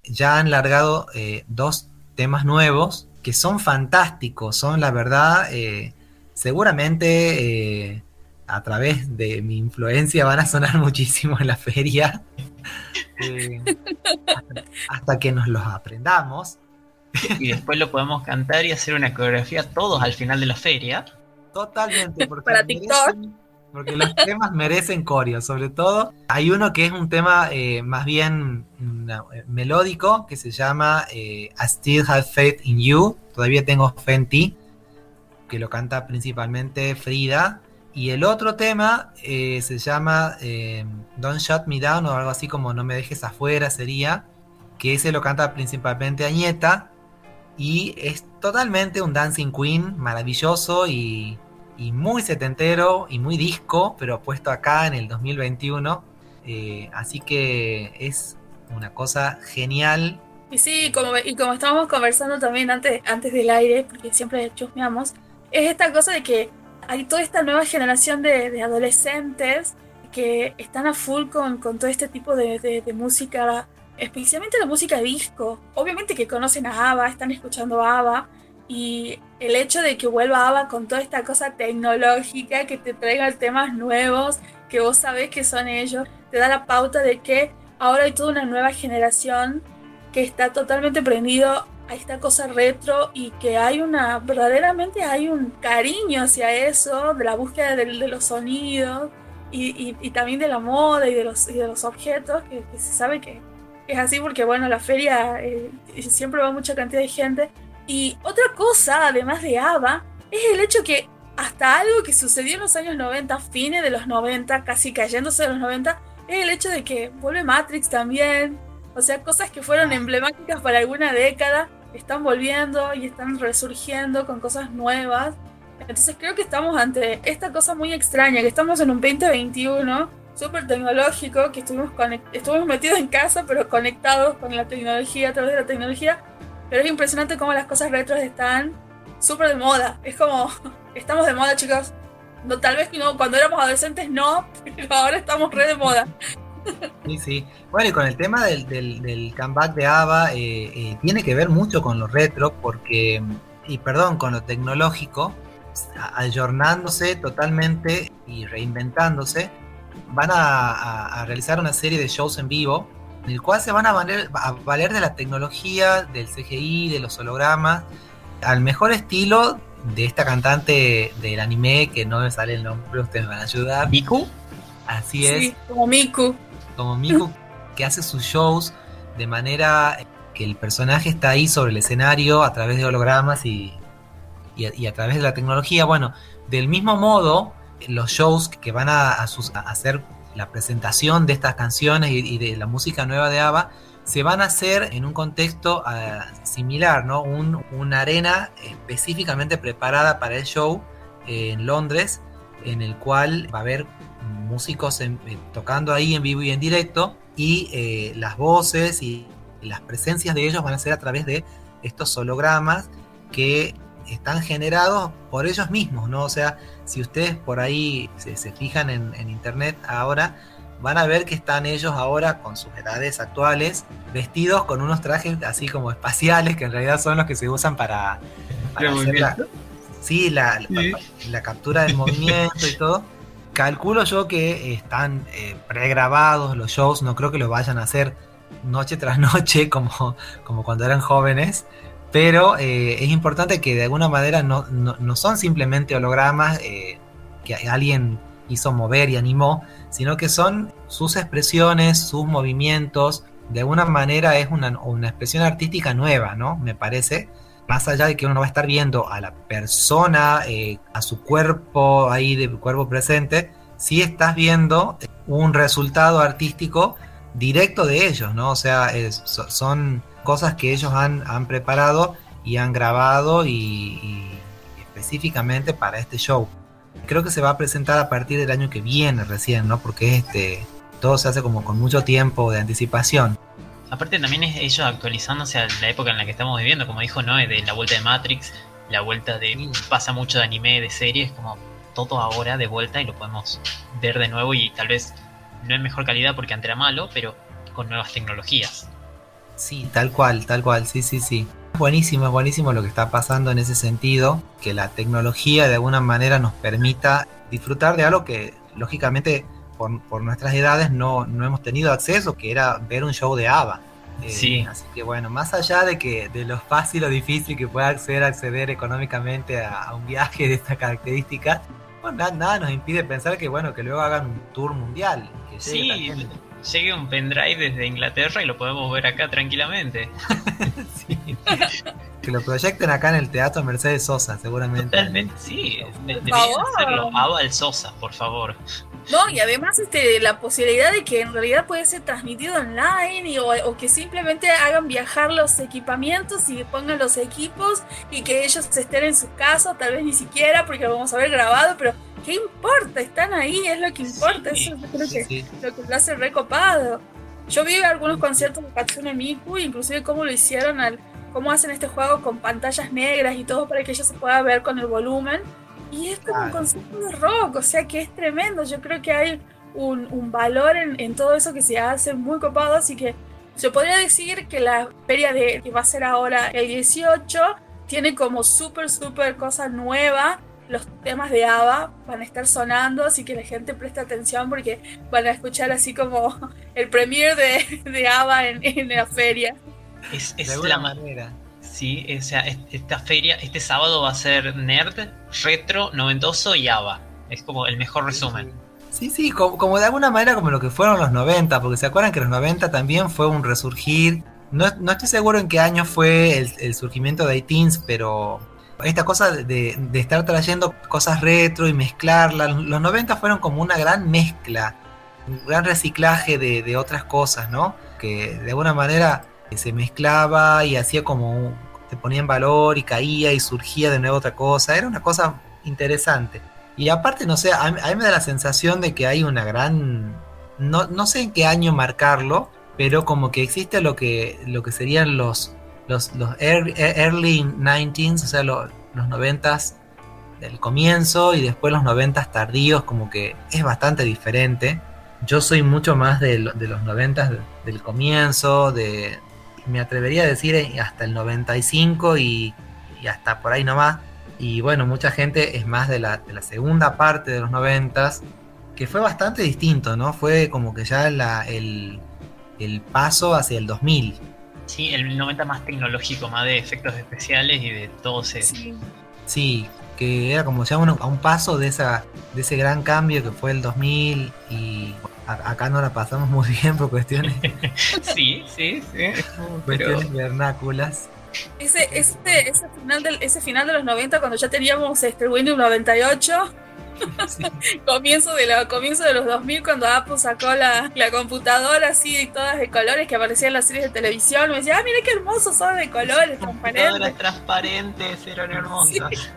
Ya han largado eh, dos temas nuevos que son fantásticos, son la verdad, eh, seguramente eh, a través de mi influencia van a sonar (laughs) muchísimo en la feria. (laughs) hasta, hasta que nos los aprendamos. Y después lo podemos cantar y hacer una coreografía todos al final de la feria. Totalmente, porque Para TikTok. merecen- porque los temas merecen coreo, sobre todo. Hay uno que es un tema eh, más bien una- eh, melódico que se llama eh, I Still Have Faith in You, todavía tengo fe en ti, que lo canta principalmente Frida. Y el otro tema eh, se llama eh, Don't Shut Me Down o algo así como No me dejes afuera sería, que ese lo canta principalmente Añeta. Y es totalmente un Dancing Queen maravilloso y, y muy setentero y muy disco, pero puesto acá en el 2021. Eh, así que es una cosa genial. Y sí, como, y como estábamos conversando también antes, antes del aire, porque siempre chusmeamos, es esta cosa de que hay toda esta nueva generación de, de adolescentes que están a full con, con todo este tipo de, de- de música, especialmente la música disco. Obviamente que conocen a ABBA, están escuchando a ABBA, y el hecho de que vuelva ABBA con toda esta cosa tecnológica, que te traigan temas nuevos, que vos sabés que son ellos, te da la pauta de que ahora hay toda una nueva generación que está totalmente prendido a esta cosa retro y que hay una, verdaderamente hay un cariño hacia eso, de la búsqueda de, de los sonidos y, también de la moda y de los, de los objetos, que se sabe que es así porque, bueno, la feria eh, siempre va mucha cantidad de gente. Y otra cosa, además de ABBA, es el hecho que hasta algo que sucedió en los años 90, fines de los 90, casi cayéndose de los 90, es el hecho de que vuelve Matrix también. O sea, cosas que fueron emblemáticas para alguna década están volviendo y están resurgiendo con cosas nuevas. Entonces creo que estamos ante esta cosa muy extraña, que estamos en un 2021 súper tecnológico, que estuvimos, estuvimos metidos en casa, pero conectados con la tecnología, a través de la tecnología. Pero es impresionante cómo las cosas retros están súper de moda. Es como, (laughs) estamos de moda, chicos. No, tal vez no, cuando éramos adolescentes no, (laughs) pero ahora estamos re de moda. Sí, sí. Bueno, y con el tema del, del, del comeback de ABBA, eh, eh, tiene que ver mucho con lo retro, porque, y perdón, con lo tecnológico, ayornándose totalmente y reinventándose, van a, a- a realizar una serie de shows en vivo, en el cual se van a valer, a valer de la tecnología, del CGI, de los hologramas, al mejor estilo de esta cantante del anime, que no me sale el nombre, ustedes me van a ayudar. ¿Miku? Así Sí, es como Miku. como Miku que hace sus shows de manera que que el personaje está ahí sobre el escenario a través de hologramas y, y, a, través de la tecnología. Bueno, del mismo modo, los shows que van a, hacer la presentación de estas canciones y, de la música nueva de ABBA se van a hacer en un contexto ah, similar, ¿no? una arena específicamente preparada para el show en Londres, en el cual va a haber músicos eh, tocando ahí en vivo y en directo y eh, las voces y las presencias de ellos van a ser a través de estos hologramas que están generados por ellos mismos, ¿no? O sea, si ustedes por ahí se, fijan en, internet ahora, van a ver que están ellos ahora con sus edades actuales, vestidos con unos trajes así como espaciales, que en realidad son los que se usan para, hacer la, sí, la, la, captura del movimiento y todo. Calculo yo que están eh, pregrabados los shows, no creo que lo vayan a hacer noche tras noche como, como cuando eran jóvenes, pero eh, es importante que de alguna manera no, son simplemente hologramas eh, que alguien hizo mover y animó, sino que son sus expresiones, sus movimientos, de alguna manera es una, una expresión artística nueva, ¿no? Me parece más allá de que uno va a estar viendo a la persona, eh, a su cuerpo ahí de cuerpo presente, sí estás viendo un resultado artístico directo de ellos, ¿no? O sea, son cosas que ellos han, han, preparado y han grabado y, específicamente para este show. Creo que se va a presentar a partir del año que viene recién, ¿no? Porque este todo se hace como con mucho tiempo de anticipación. Aparte también es ellos actualizándose a la época en la que estamos viviendo, como dijo Noé, de la vuelta de Matrix, la vuelta de... pasa mucho de anime, de series, como todo ahora de vuelta y lo podemos ver de nuevo y tal vez no en mejor calidad porque antes era malo, pero con nuevas tecnologías. Sí, tal cual, tal cual, sí, sí, sí. Buenísimo, es buenísimo lo que está pasando en ese sentido, que la tecnología de alguna manera nos permita disfrutar de algo que lógicamente por, nuestras edades no, no, hemos tenido acceso, que era ver un show de ABBA. Eh, sí. Así que bueno, más allá de que de lo fácil o difícil que pueda acceder, acceder económicamente a, un viaje de esta característica, nada, nos impide pensar que bueno, que luego hagan un tour mundial. Que sí, llegue un pendrive desde Inglaterra y lo podemos ver acá tranquilamente. (laughs) sí. que lo proyecten acá en el Teatro Mercedes Sosa, seguramente. Totalmente, sí. Deberían hacerlo. ABBA el Sosa, por favor. No, y además este, la posibilidad de que en realidad puede ser transmitido online o, que simplemente hagan viajar los equipamientos y pongan los equipos y que ellos estén en su casa, tal vez ni siquiera porque lo vamos a ver grabado, pero ¿qué importa? Están ahí, es lo que importa, eso yo creo que lo que lo hace recopado. Yo vi algunos conciertos de Katsune Miku, inclusive cómo lo hicieron, al, cómo hacen este juego con pantallas negras y todo para que ella se pueda ver con el volumen y es como un concepto de rock, o sea que es tremendo. Yo creo que hay un, valor en, todo eso que se hace muy copado, así que se podría decir que la feria de, que va a ser ahora el 18 tiene como súper, súper cosa nueva. Los temas de ABBA van a estar sonando, así que la gente presta atención porque van a escuchar así como el premier de, de ABBA en, la feria. Es, es la manera Sí, o sea, esta feria, este sábado va a ser nerd, retro, noventoso y ABBA. Es como el mejor resumen. Sí, sí, como, de alguna manera como lo que fueron los 90, porque se acuerdan que los 90 también fue un resurgir. No, estoy seguro en qué año fue el, surgimiento de iTeens, pero esta cosa de, estar trayendo cosas retro y mezclarlas, los 90 fueron como una gran mezcla, un gran reciclaje de, de otras cosas, ¿no? Que de alguna manera se mezclaba y hacía como se ponía en valor y caía y surgía de nuevo otra cosa. Era una cosa interesante. Y aparte, no sé, a mí, me da la sensación de que hay una gran. No, no, sé en qué año marcarlo, pero como que existe lo que, lo que serían los, los, los early, 19s, o sea, los 90s del comienzo y después los 90s tardíos, como que es bastante diferente. Yo soy mucho más de, de los 90s del comienzo, de, me atrevería a decir eh, hasta el 95 y, y hasta por ahí nomás. Y bueno, mucha gente es más de la, de la segunda parte de los 90 que fue bastante distinto, ¿no? Fue como que ya la, el, el paso hacia el 2000. Sí, el 90 más tecnológico, más de efectos especiales y de todo eso. Sí. que era como ya uno, a un paso de, esa, de ese gran cambio que fue el 2000 y acá no la pasamos muy bien por cuestiones, (laughs) Sí, sí, sí. Pero cuestiones vernáculas. Ese, ese, ese, final del, ese final de los 90, cuando ya teníamos este, Windows 98, Sí. (laughs) comienzo de, la, comienzo de los 2000, cuando Apple sacó la, la computadora así de todas de colores que aparecían en las series de televisión, me decía, ah, mira qué hermosos son de colores, transparentes. transparentes eran hermosas.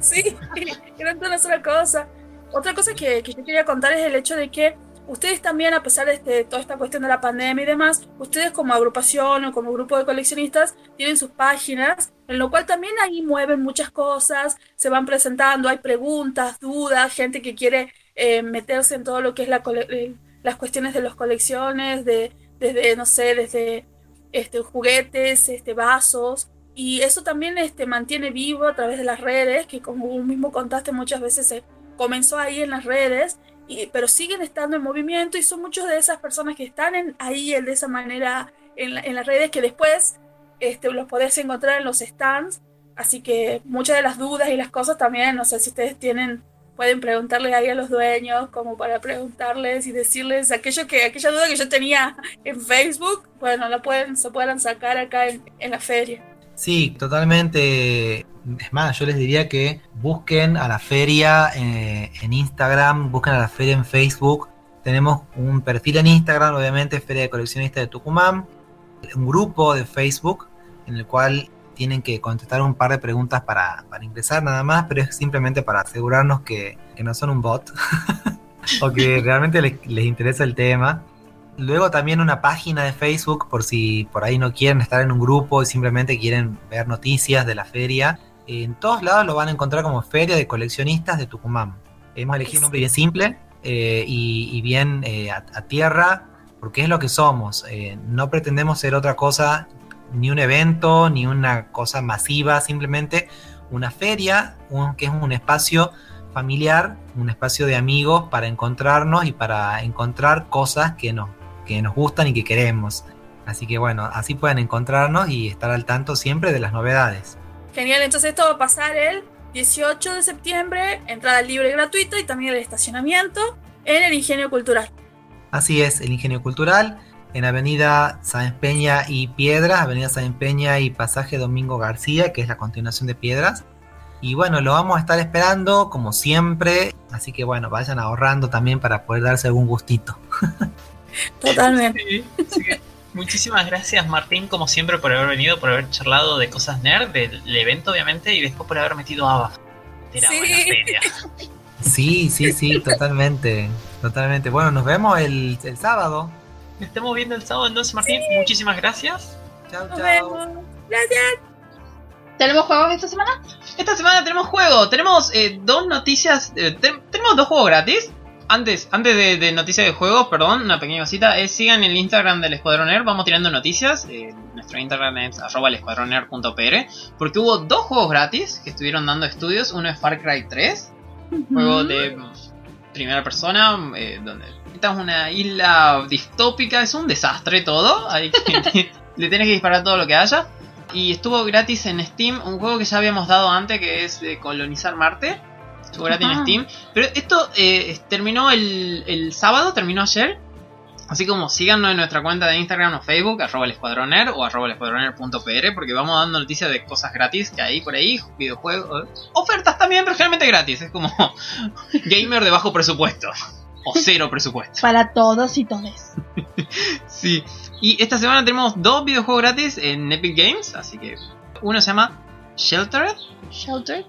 Sí, (laughs) eran toda una sola cosa. Otra cosa que, que yo quería contar es el hecho de que ustedes también, a pesar de este- toda esta cuestión de la pandemia y demás, ustedes como agrupación o como grupo de coleccionistas tienen sus páginas, en lo cual también ahí mueven muchas cosas, se van presentando, hay preguntas, dudas, gente que quiere eh, meterse en todo lo que es la eh, las cuestiones de las colecciones, de, desde, no sé, desde este, juguetes, este, vasos. Y eso también este, mantiene vivo a través de las redes, que como vos mismo contaste muchas veces se comenzó ahí en las redes, y, pero siguen estando en movimiento y son muchas de esas personas que están en, ahí de esa manera en, la- las redes que después este, los podés encontrar en los stands. Así que muchas de las dudas y las cosas también, no sé si ustedes tienen, pueden preguntarle ahí a los dueños, como para preguntarles y decirles aquello que, aquella duda que yo tenía en Facebook, bueno, la pueden, se puedan sacar acá en la feria. Sí, totalmente. Es más, yo les diría que busquen a la feria eh, en Instagram, busquen a la feria en Facebook. Tenemos un perfil en Instagram, obviamente, Feria de Coleccionistas de Tucumán, un grupo de Facebook en el cual tienen que contestar un par de preguntas para, para ingresar nada más, pero es simplemente para asegurarnos que, que no son un bot (laughs) o que realmente les, les interesa el tema. Luego también una página de Facebook por si por ahí no quieren estar en un grupo y simplemente quieren ver noticias de la feria. En todos lados lo van a encontrar como Feria de Coleccionistas de Tucumán. Hemos elegido un nombre bien simple eh, y, bien eh, a, a tierra, porque es lo que somos. Eh, no pretendemos ser otra cosa, ni un evento, ni una cosa masiva, simplemente una feria, un- que es un espacio familiar, un espacio de amigos para encontrarnos y para encontrar cosas que nos, que nos gustan y que queremos. Así que bueno, así pueden encontrarnos y estar al tanto siempre de las novedades. Genial, entonces esto va a pasar el 18 de septiembre, entrada libre y gratuita y también el estacionamiento en el Ingenio Cultural. Así es, el Ingenio Cultural en Avenida Sáenz Peña y Piedras, Avenida Sáenz Peña y Pasaje Domingo García, que es la continuación de Piedras. Y bueno, lo vamos a estar esperando como siempre, así que bueno, vayan ahorrando también para poder darse algún gustito. (laughs) Totalmente. Sí, muchísimas gracias Martín, como siempre, por haber venido, por haber charlado de cosas nerd, del evento obviamente, y después por haber metido a ABBA. Era Sí. buena feria. Sí, sí, sí, totalmente, totalmente. Bueno, nos vemos el, el sábado. Nos estamos viendo el sábado entonces, Martín. Muchísimas gracias. Chao, Nos chao. vemos. Gracias. ¿Tenemos juegos esta semana? Esta semana tenemos juego, tenemos eh, dos noticias, eh, te- tenemos dos juegos gratis. Antes, antes de, de noticias de juegos, perdón, una pequeña cosita, es sigan el Instagram del Escuadrón Nerd, vamos tirando noticias, eh, nuestro Instagram es arroba elescuadronnerd.pr, porque hubo dos juegos gratis que estuvieron dando estudios, uno es Far Cry 3, juego de mm, primera persona, eh, donde esta es una isla distópica, es un desastre todo, hay que- (laughs) (laughs) le tenés que disparar todo lo que haya. Y estuvo gratis en Steam, un juego que ya habíamos dado antes, que es de colonizar Marte. Estuvo gratis en. Steam. Pero esto eh, terminó el, el sábado, terminó ayer. Así como síganos en nuestra cuenta de Instagram o Facebook, arroba el escuadroner o arroba el escuadroner.pr, porque vamos dando noticias de cosas gratis que hay por ahí, videojuegos, ofertas también, pero generalmente gratis. Es como (laughs) gamer de bajo presupuesto. (laughs) O cero presupuesto. Para todos y todes. (laughs) Sí. Y esta semana tenemos dos videojuegos gratis en Epic Games, así que uno se llama Sheltered, Shelter.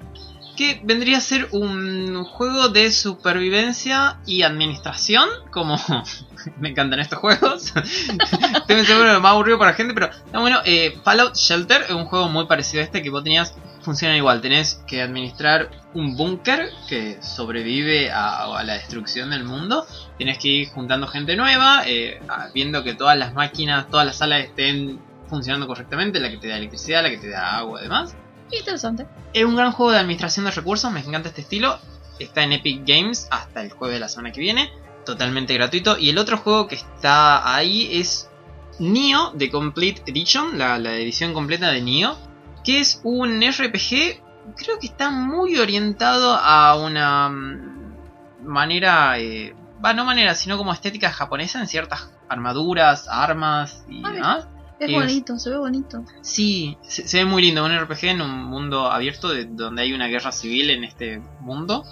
Que vendría a ser un juego de supervivencia y administración, como (laughs) me encantan estos juegos. (laughs) Estoy seguro más aburrido para la gente, pero bueno. eh, Fallout Shelter es un juego muy parecido a este que vos tenías. Funciona igual, tenés que administrar un búnker que sobrevive a, la destrucción del mundo. Tienes que ir juntando gente nueva, eh, viendo que todas las máquinas, todas las salas estén funcionando correctamente, la que te da electricidad, la que te da agua y demás. Interesante. Es un gran juego de administración de recursos, me encanta este estilo. Está en Epic Games hasta el jueves de la semana que viene, totalmente gratuito. Y el otro juego que está ahí es Nioh The Complete Edition, la, la edición completa de Nioh, que es un RPG, creo que está muy orientado a una mm, manera eh, va, no manera, sino como estética japonesa en ciertas armaduras, armas y Ah, demás. Es bonito, se ve bonito. Sí, se, se ve muy lindo, un RPG en un mundo abierto de, donde hay una guerra civil en este mundo.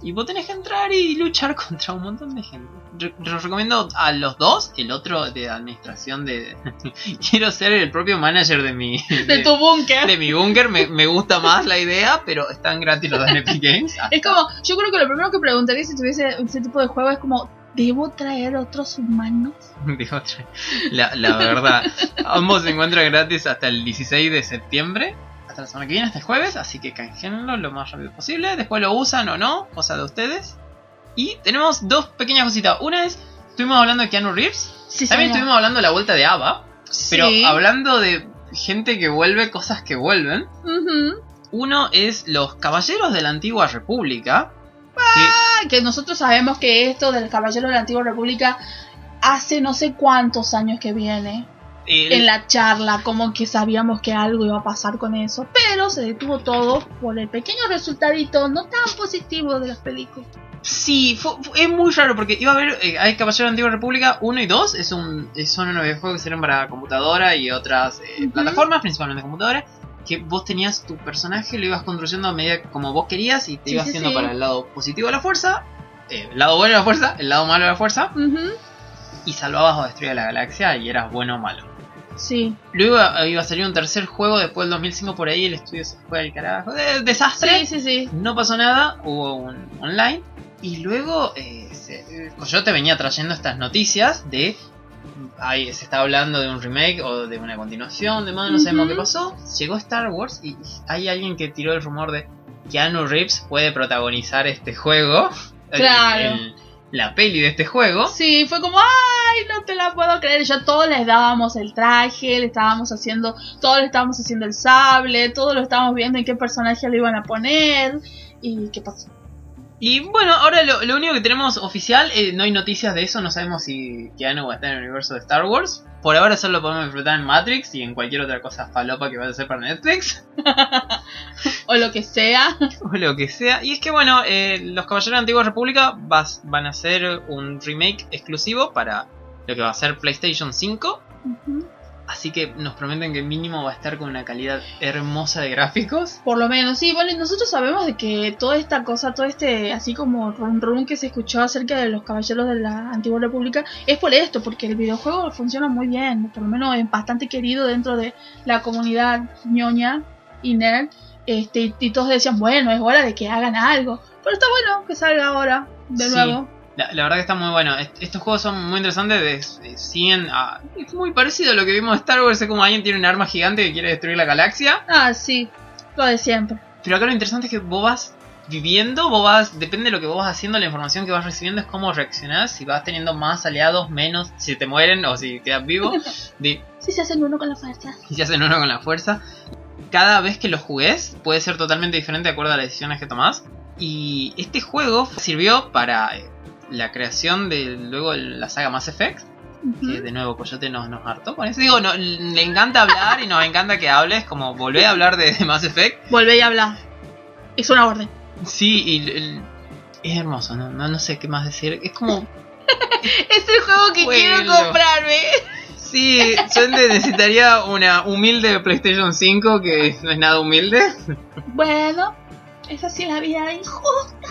Y vos tenés que entrar y luchar (laughs) contra un montón de gente. Re- Los recomiendo a los dos, el otro de administración de... (laughs) Quiero ser el propio manager de mi... (laughs) De tu búnker. de mi búnker, me, me gusta más la idea, pero están gratis los de Epic Games. Es como, yo creo que lo primero que preguntaría si tuviese ese tipo de juego es como, ¿debo traer otros humanos? (laughs) Digo, la, la verdad, ambos se encuentran gratis hasta el 16 de septiembre, hasta la semana que viene, hasta el jueves, así que canjeenlo lo más rápido posible. Después lo usan o no, cosa de ustedes. Y tenemos dos pequeñas cositas. Una es, estuvimos hablando de Keanu Reeves, Sí, también estuvimos hablando de la vuelta de Ava, pero Sí. hablando de gente que vuelve, cosas que vuelven. Ujú. Uno es los Caballeros de la Antigua República. que- Ah, que nosotros sabemos que esto del Caballero de la Antigua República hace no sé cuántos años que viene. el- En la charla, como que sabíamos que algo iba a pasar con eso. Pero se detuvo todo por el pequeño resultadito no tan positivo de las películas. Sí, fu- fu- es muy raro porque iba a haber, eh, hay Caballero de la Antigua República 1 y 2, es un, son unos videojuegos que sirven para computadora y otras eh, plataformas, principalmente computadora, que vos tenías tu personaje, lo ibas construyendo a medida como vos querías y te Sí, ibas sí, haciendo sí. para el lado positivo de la fuerza, eh, el lado bueno de la fuerza, el lado malo de la fuerza, y salvabas o destruías la galaxia y eras bueno o malo. Sí. Luego eh, iba a salir un tercer juego después del 2005 por ahí, el estudio se fue al carajo, de- desastre. Sí, sí, sí. No pasó nada, hubo un online. Y luego eh, se- Coyote venía trayendo estas noticias de. Ahí se está hablando de un remake o de una continuación, de más, no sabemos Ujú. qué pasó. Llegó Star Wars y hay alguien que tiró el rumor de Keanu Reeves puede protagonizar este juego. (laughs) Claro. el- la peli de este juego. Sí, fue como, ay, no te la puedo creer. Ya todos les dábamos el traje, le estábamos haciendo, todos le estábamos haciendo el sable, todos lo estábamos viendo en qué personaje lo iban a poner. ¿Y qué pasó? Y bueno, ahora lo, lo único que tenemos oficial, eh, no hay noticias de eso, no sabemos si Keanu va a estar en el universo de Star Wars. Por ahora solo lo podemos disfrutar en Matrix y en cualquier otra cosa falopa que vaya a ser para Netflix. (laughs) O lo que sea. (laughs) o lo que sea. Y es que bueno, eh, los Caballeros de la Antigua República vas- van a hacer un remake exclusivo para lo que va a ser PlayStation 5. Ujú. Así que nos prometen que mínimo va a estar con una calidad hermosa de gráficos. Por lo menos, sí, bueno, y nosotros sabemos de que toda esta cosa, todo este, así como rum rum que se escuchó acerca de los caballeros de la antigua república, es por esto, porque el videojuego funciona muy bien, por lo menos es bastante querido dentro de la comunidad ñoña y nerd, este, y, y todos decían, bueno, es hora de que hagan algo, pero está bueno que salga ahora, de Sí. nuevo. La, la verdad que está muy bueno. Est- Estos juegos son muy interesantes. de- de- siguen a- es muy parecido a lo que vimos en Star Wars. Es como alguien tiene un arma gigante que quiere destruir la galaxia. Ah, sí, lo de siempre. Pero acá lo interesante es que vos vas viviendo, vos vas, depende de lo que vos vas haciendo, la información que vas recibiendo es cómo reaccionás, si vas teniendo más aliados, menos, si te mueren o si quedas vivo, (laughs) de, Sí se hacen uno con la fuerza. y (laughs) se hacen uno con la fuerza. Cada vez que lo jugues puede ser totalmente diferente de acuerdo a las decisiones que tomás. Y este juego sirvió para eh, la creación de luego la saga Mass Effect. Que de nuevo Coyote nos, nos hartó con eso. Digo, no, le encanta hablar y nos encanta que hables, como volvé a hablar de, de Mass Effect. Volvé a hablar. Es una orden. Sí, y el- es hermoso, ¿no? ¿no? No sé qué más decir. Es como, (laughs) Es el juego que quiero comprarme. sí, yo necesitaría una humilde PlayStation 5 que no es nada humilde. Bueno, es así la vida injusta.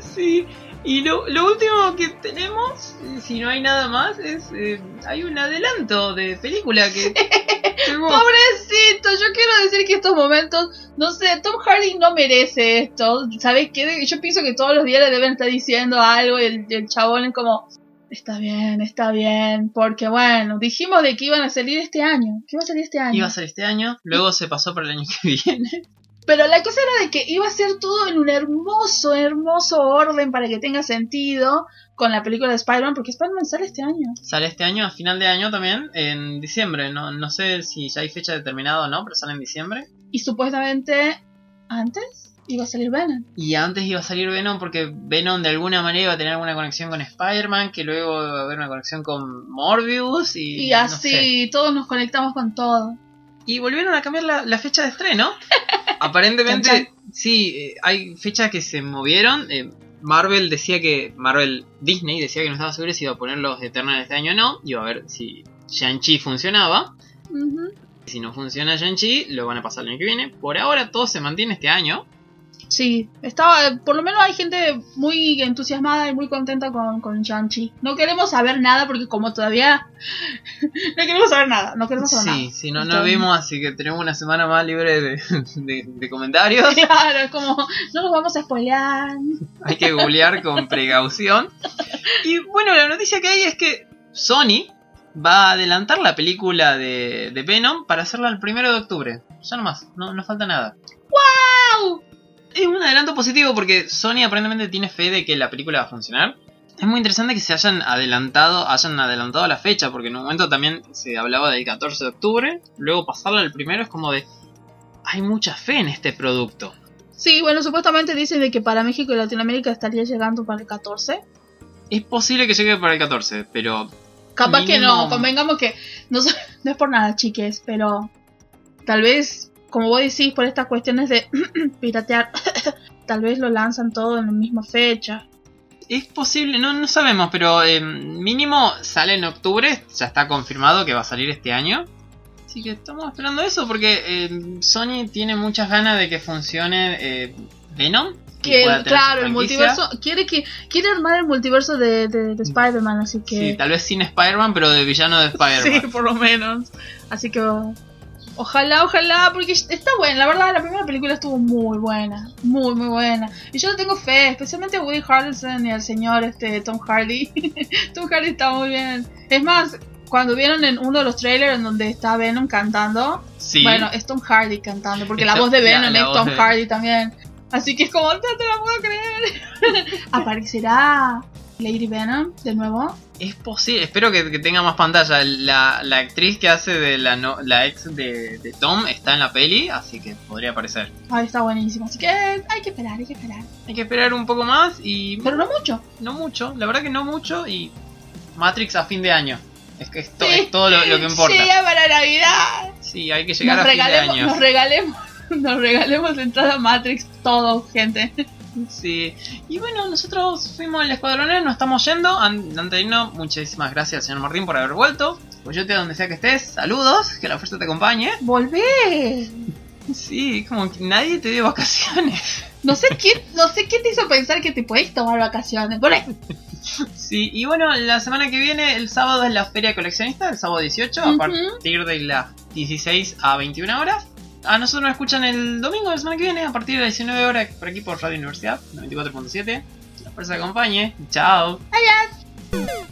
Sí, y lo, lo último que tenemos, si no hay nada más, es. eh, hay un adelanto de película que. (laughs) Pobrecito, yo quiero decir que estos momentos, no sé, Tom Hardy no merece esto. ¿Sabes qué? Yo pienso que todos los días le deben estar diciendo algo y el, el chabón es como, está bien, está bien, porque bueno, dijimos de que iban a salir este año, que iba a salir este año. Iba a ser este año, luego se pasó para el año que viene. (laughs) Pero la cosa era de que iba a ser todo en un hermoso, hermoso orden para que tenga sentido con la película de Spider-Man, porque Spider-Man sale este año. Sale este año, a final de año también, en diciembre. No, no sé si ya hay fecha determinada o no, pero sale en diciembre. Y supuestamente antes iba a salir Venom. Y antes iba a salir Venom porque Venom de alguna manera iba a tener alguna conexión con Spider-Man, que luego iba a haber una conexión con Morbius y, Y no así sé. todos nos conectamos con todo. Y volvieron a cambiar la, la fecha de estreno. (laughs) Aparentemente, sí, eh, hay fechas que se movieron. eh, Marvel decía que. Marvel Disney decía que no estaba seguro si iba a poner los Eternals este año o no. Iba a ver si Shang-Chi funcionaba. Si no funciona Shang-Chi, lo van a pasar el año que viene. Por ahora todo se mantiene este año. Sí, estaba, por lo menos hay gente muy entusiasmada y muy contenta con, con Shang-Chi. No queremos saber nada porque como todavía... (laughs) no queremos saber nada, no queremos saber Sí, nada. si no, no Entonces- vimos, así que tenemos una semana más libre de, (laughs) de- de comentarios. Claro, es como, no nos vamos a spoilear. Hay que googlear con (laughs) precaución. Y bueno, la noticia que hay es que Sony va a adelantar la película de, de Venom para hacerla el primero de octubre. Ya nomás, no, no falta nada. ¡Au! Es un adelanto positivo porque Sony aparentemente tiene fe de que la película va a funcionar. Es muy interesante que se hayan adelantado, hayan adelantado la fecha, porque en un momento también se hablaba del 14 de octubre, luego pasarla al primero es como de... Hay mucha fe en este producto. Sí, bueno, supuestamente dicen de que para México y Latinoamérica estaría llegando para el 14. Es posible que llegue para el 14, pero Capaz que no, convengamos que (laughs) no es por nada, chiques, pero tal vez, como vos decís, por estas cuestiones de (clears throat) piratear, (coughs) tal vez lo lanzan todo en la misma fecha. es posible, no, no sabemos, pero eh, mínimo sale en octubre, ya está confirmado que va a salir este año. Así que estamos esperando eso porque eh, Sony tiene muchas ganas de que funcione eh, Venom. Que claro, el multiverso quiere que quiere armar el multiverso de, de, de Spider-Man, así Sí, que tal vez sin Spider-Man, pero de villano de (laughs) sí, Spider-Man. por lo menos. Así que ojalá, ojalá, porque está buena, la verdad la primera película estuvo muy buena, muy muy buena. Y yo le tengo fe, especialmente a Woody Harrelson y al señor este Tom Hardy. (laughs) Tom Hardy está muy bien. Es más, cuando vieron en uno de los trailers en donde está Venom cantando, Sí. bueno, es Tom Hardy cantando, porque la voz de la- Venom la es voz Tom de- Hardy también. Así que es como, no te la puedo creer. (laughs) ¿Aparecerá Lady Venom de nuevo? Es posible, espero que, que tenga más pantalla. La, la actriz que hace de la, no- la ex de, de Tom está en la peli, así que podría aparecer. Está buenísimo. Así que hay que esperar, hay que esperar. Hay que esperar un poco más y Pero no mucho. no mucho, la verdad que no mucho y Matrix a fin de año. Es que esto Sí. es todo lo, lo que importa. Llega para Navidad. Sí, hay que llegar Nos a fin de año. nos regalemos, (laughs) nos regalemos entrada a Matrix todo, gente. Sí. Y bueno, nosotros fuimos al escuadronero, nos estamos yendo. An- Antes de irnos, muchísimas gracias, señor Martín, por haber vuelto. Pues yo te donde sea que estés, saludos, que la fuerza te acompañe. Volvé. Sí, como que nadie te dio vacaciones. No sé quién, no sé quién te hizo pensar que te podés tomar vacaciones. Volvé. Sí, y bueno, la semana que viene, el sábado es la feria coleccionista, el sábado 18, a partir de las 16 a 21 horas. A nosotros nos escuchan el domingo de la semana que viene, a partir de las 19 horas, por aquí por Radio Universidad, 94.7. La fuerza acompañe. Chao. Adiós.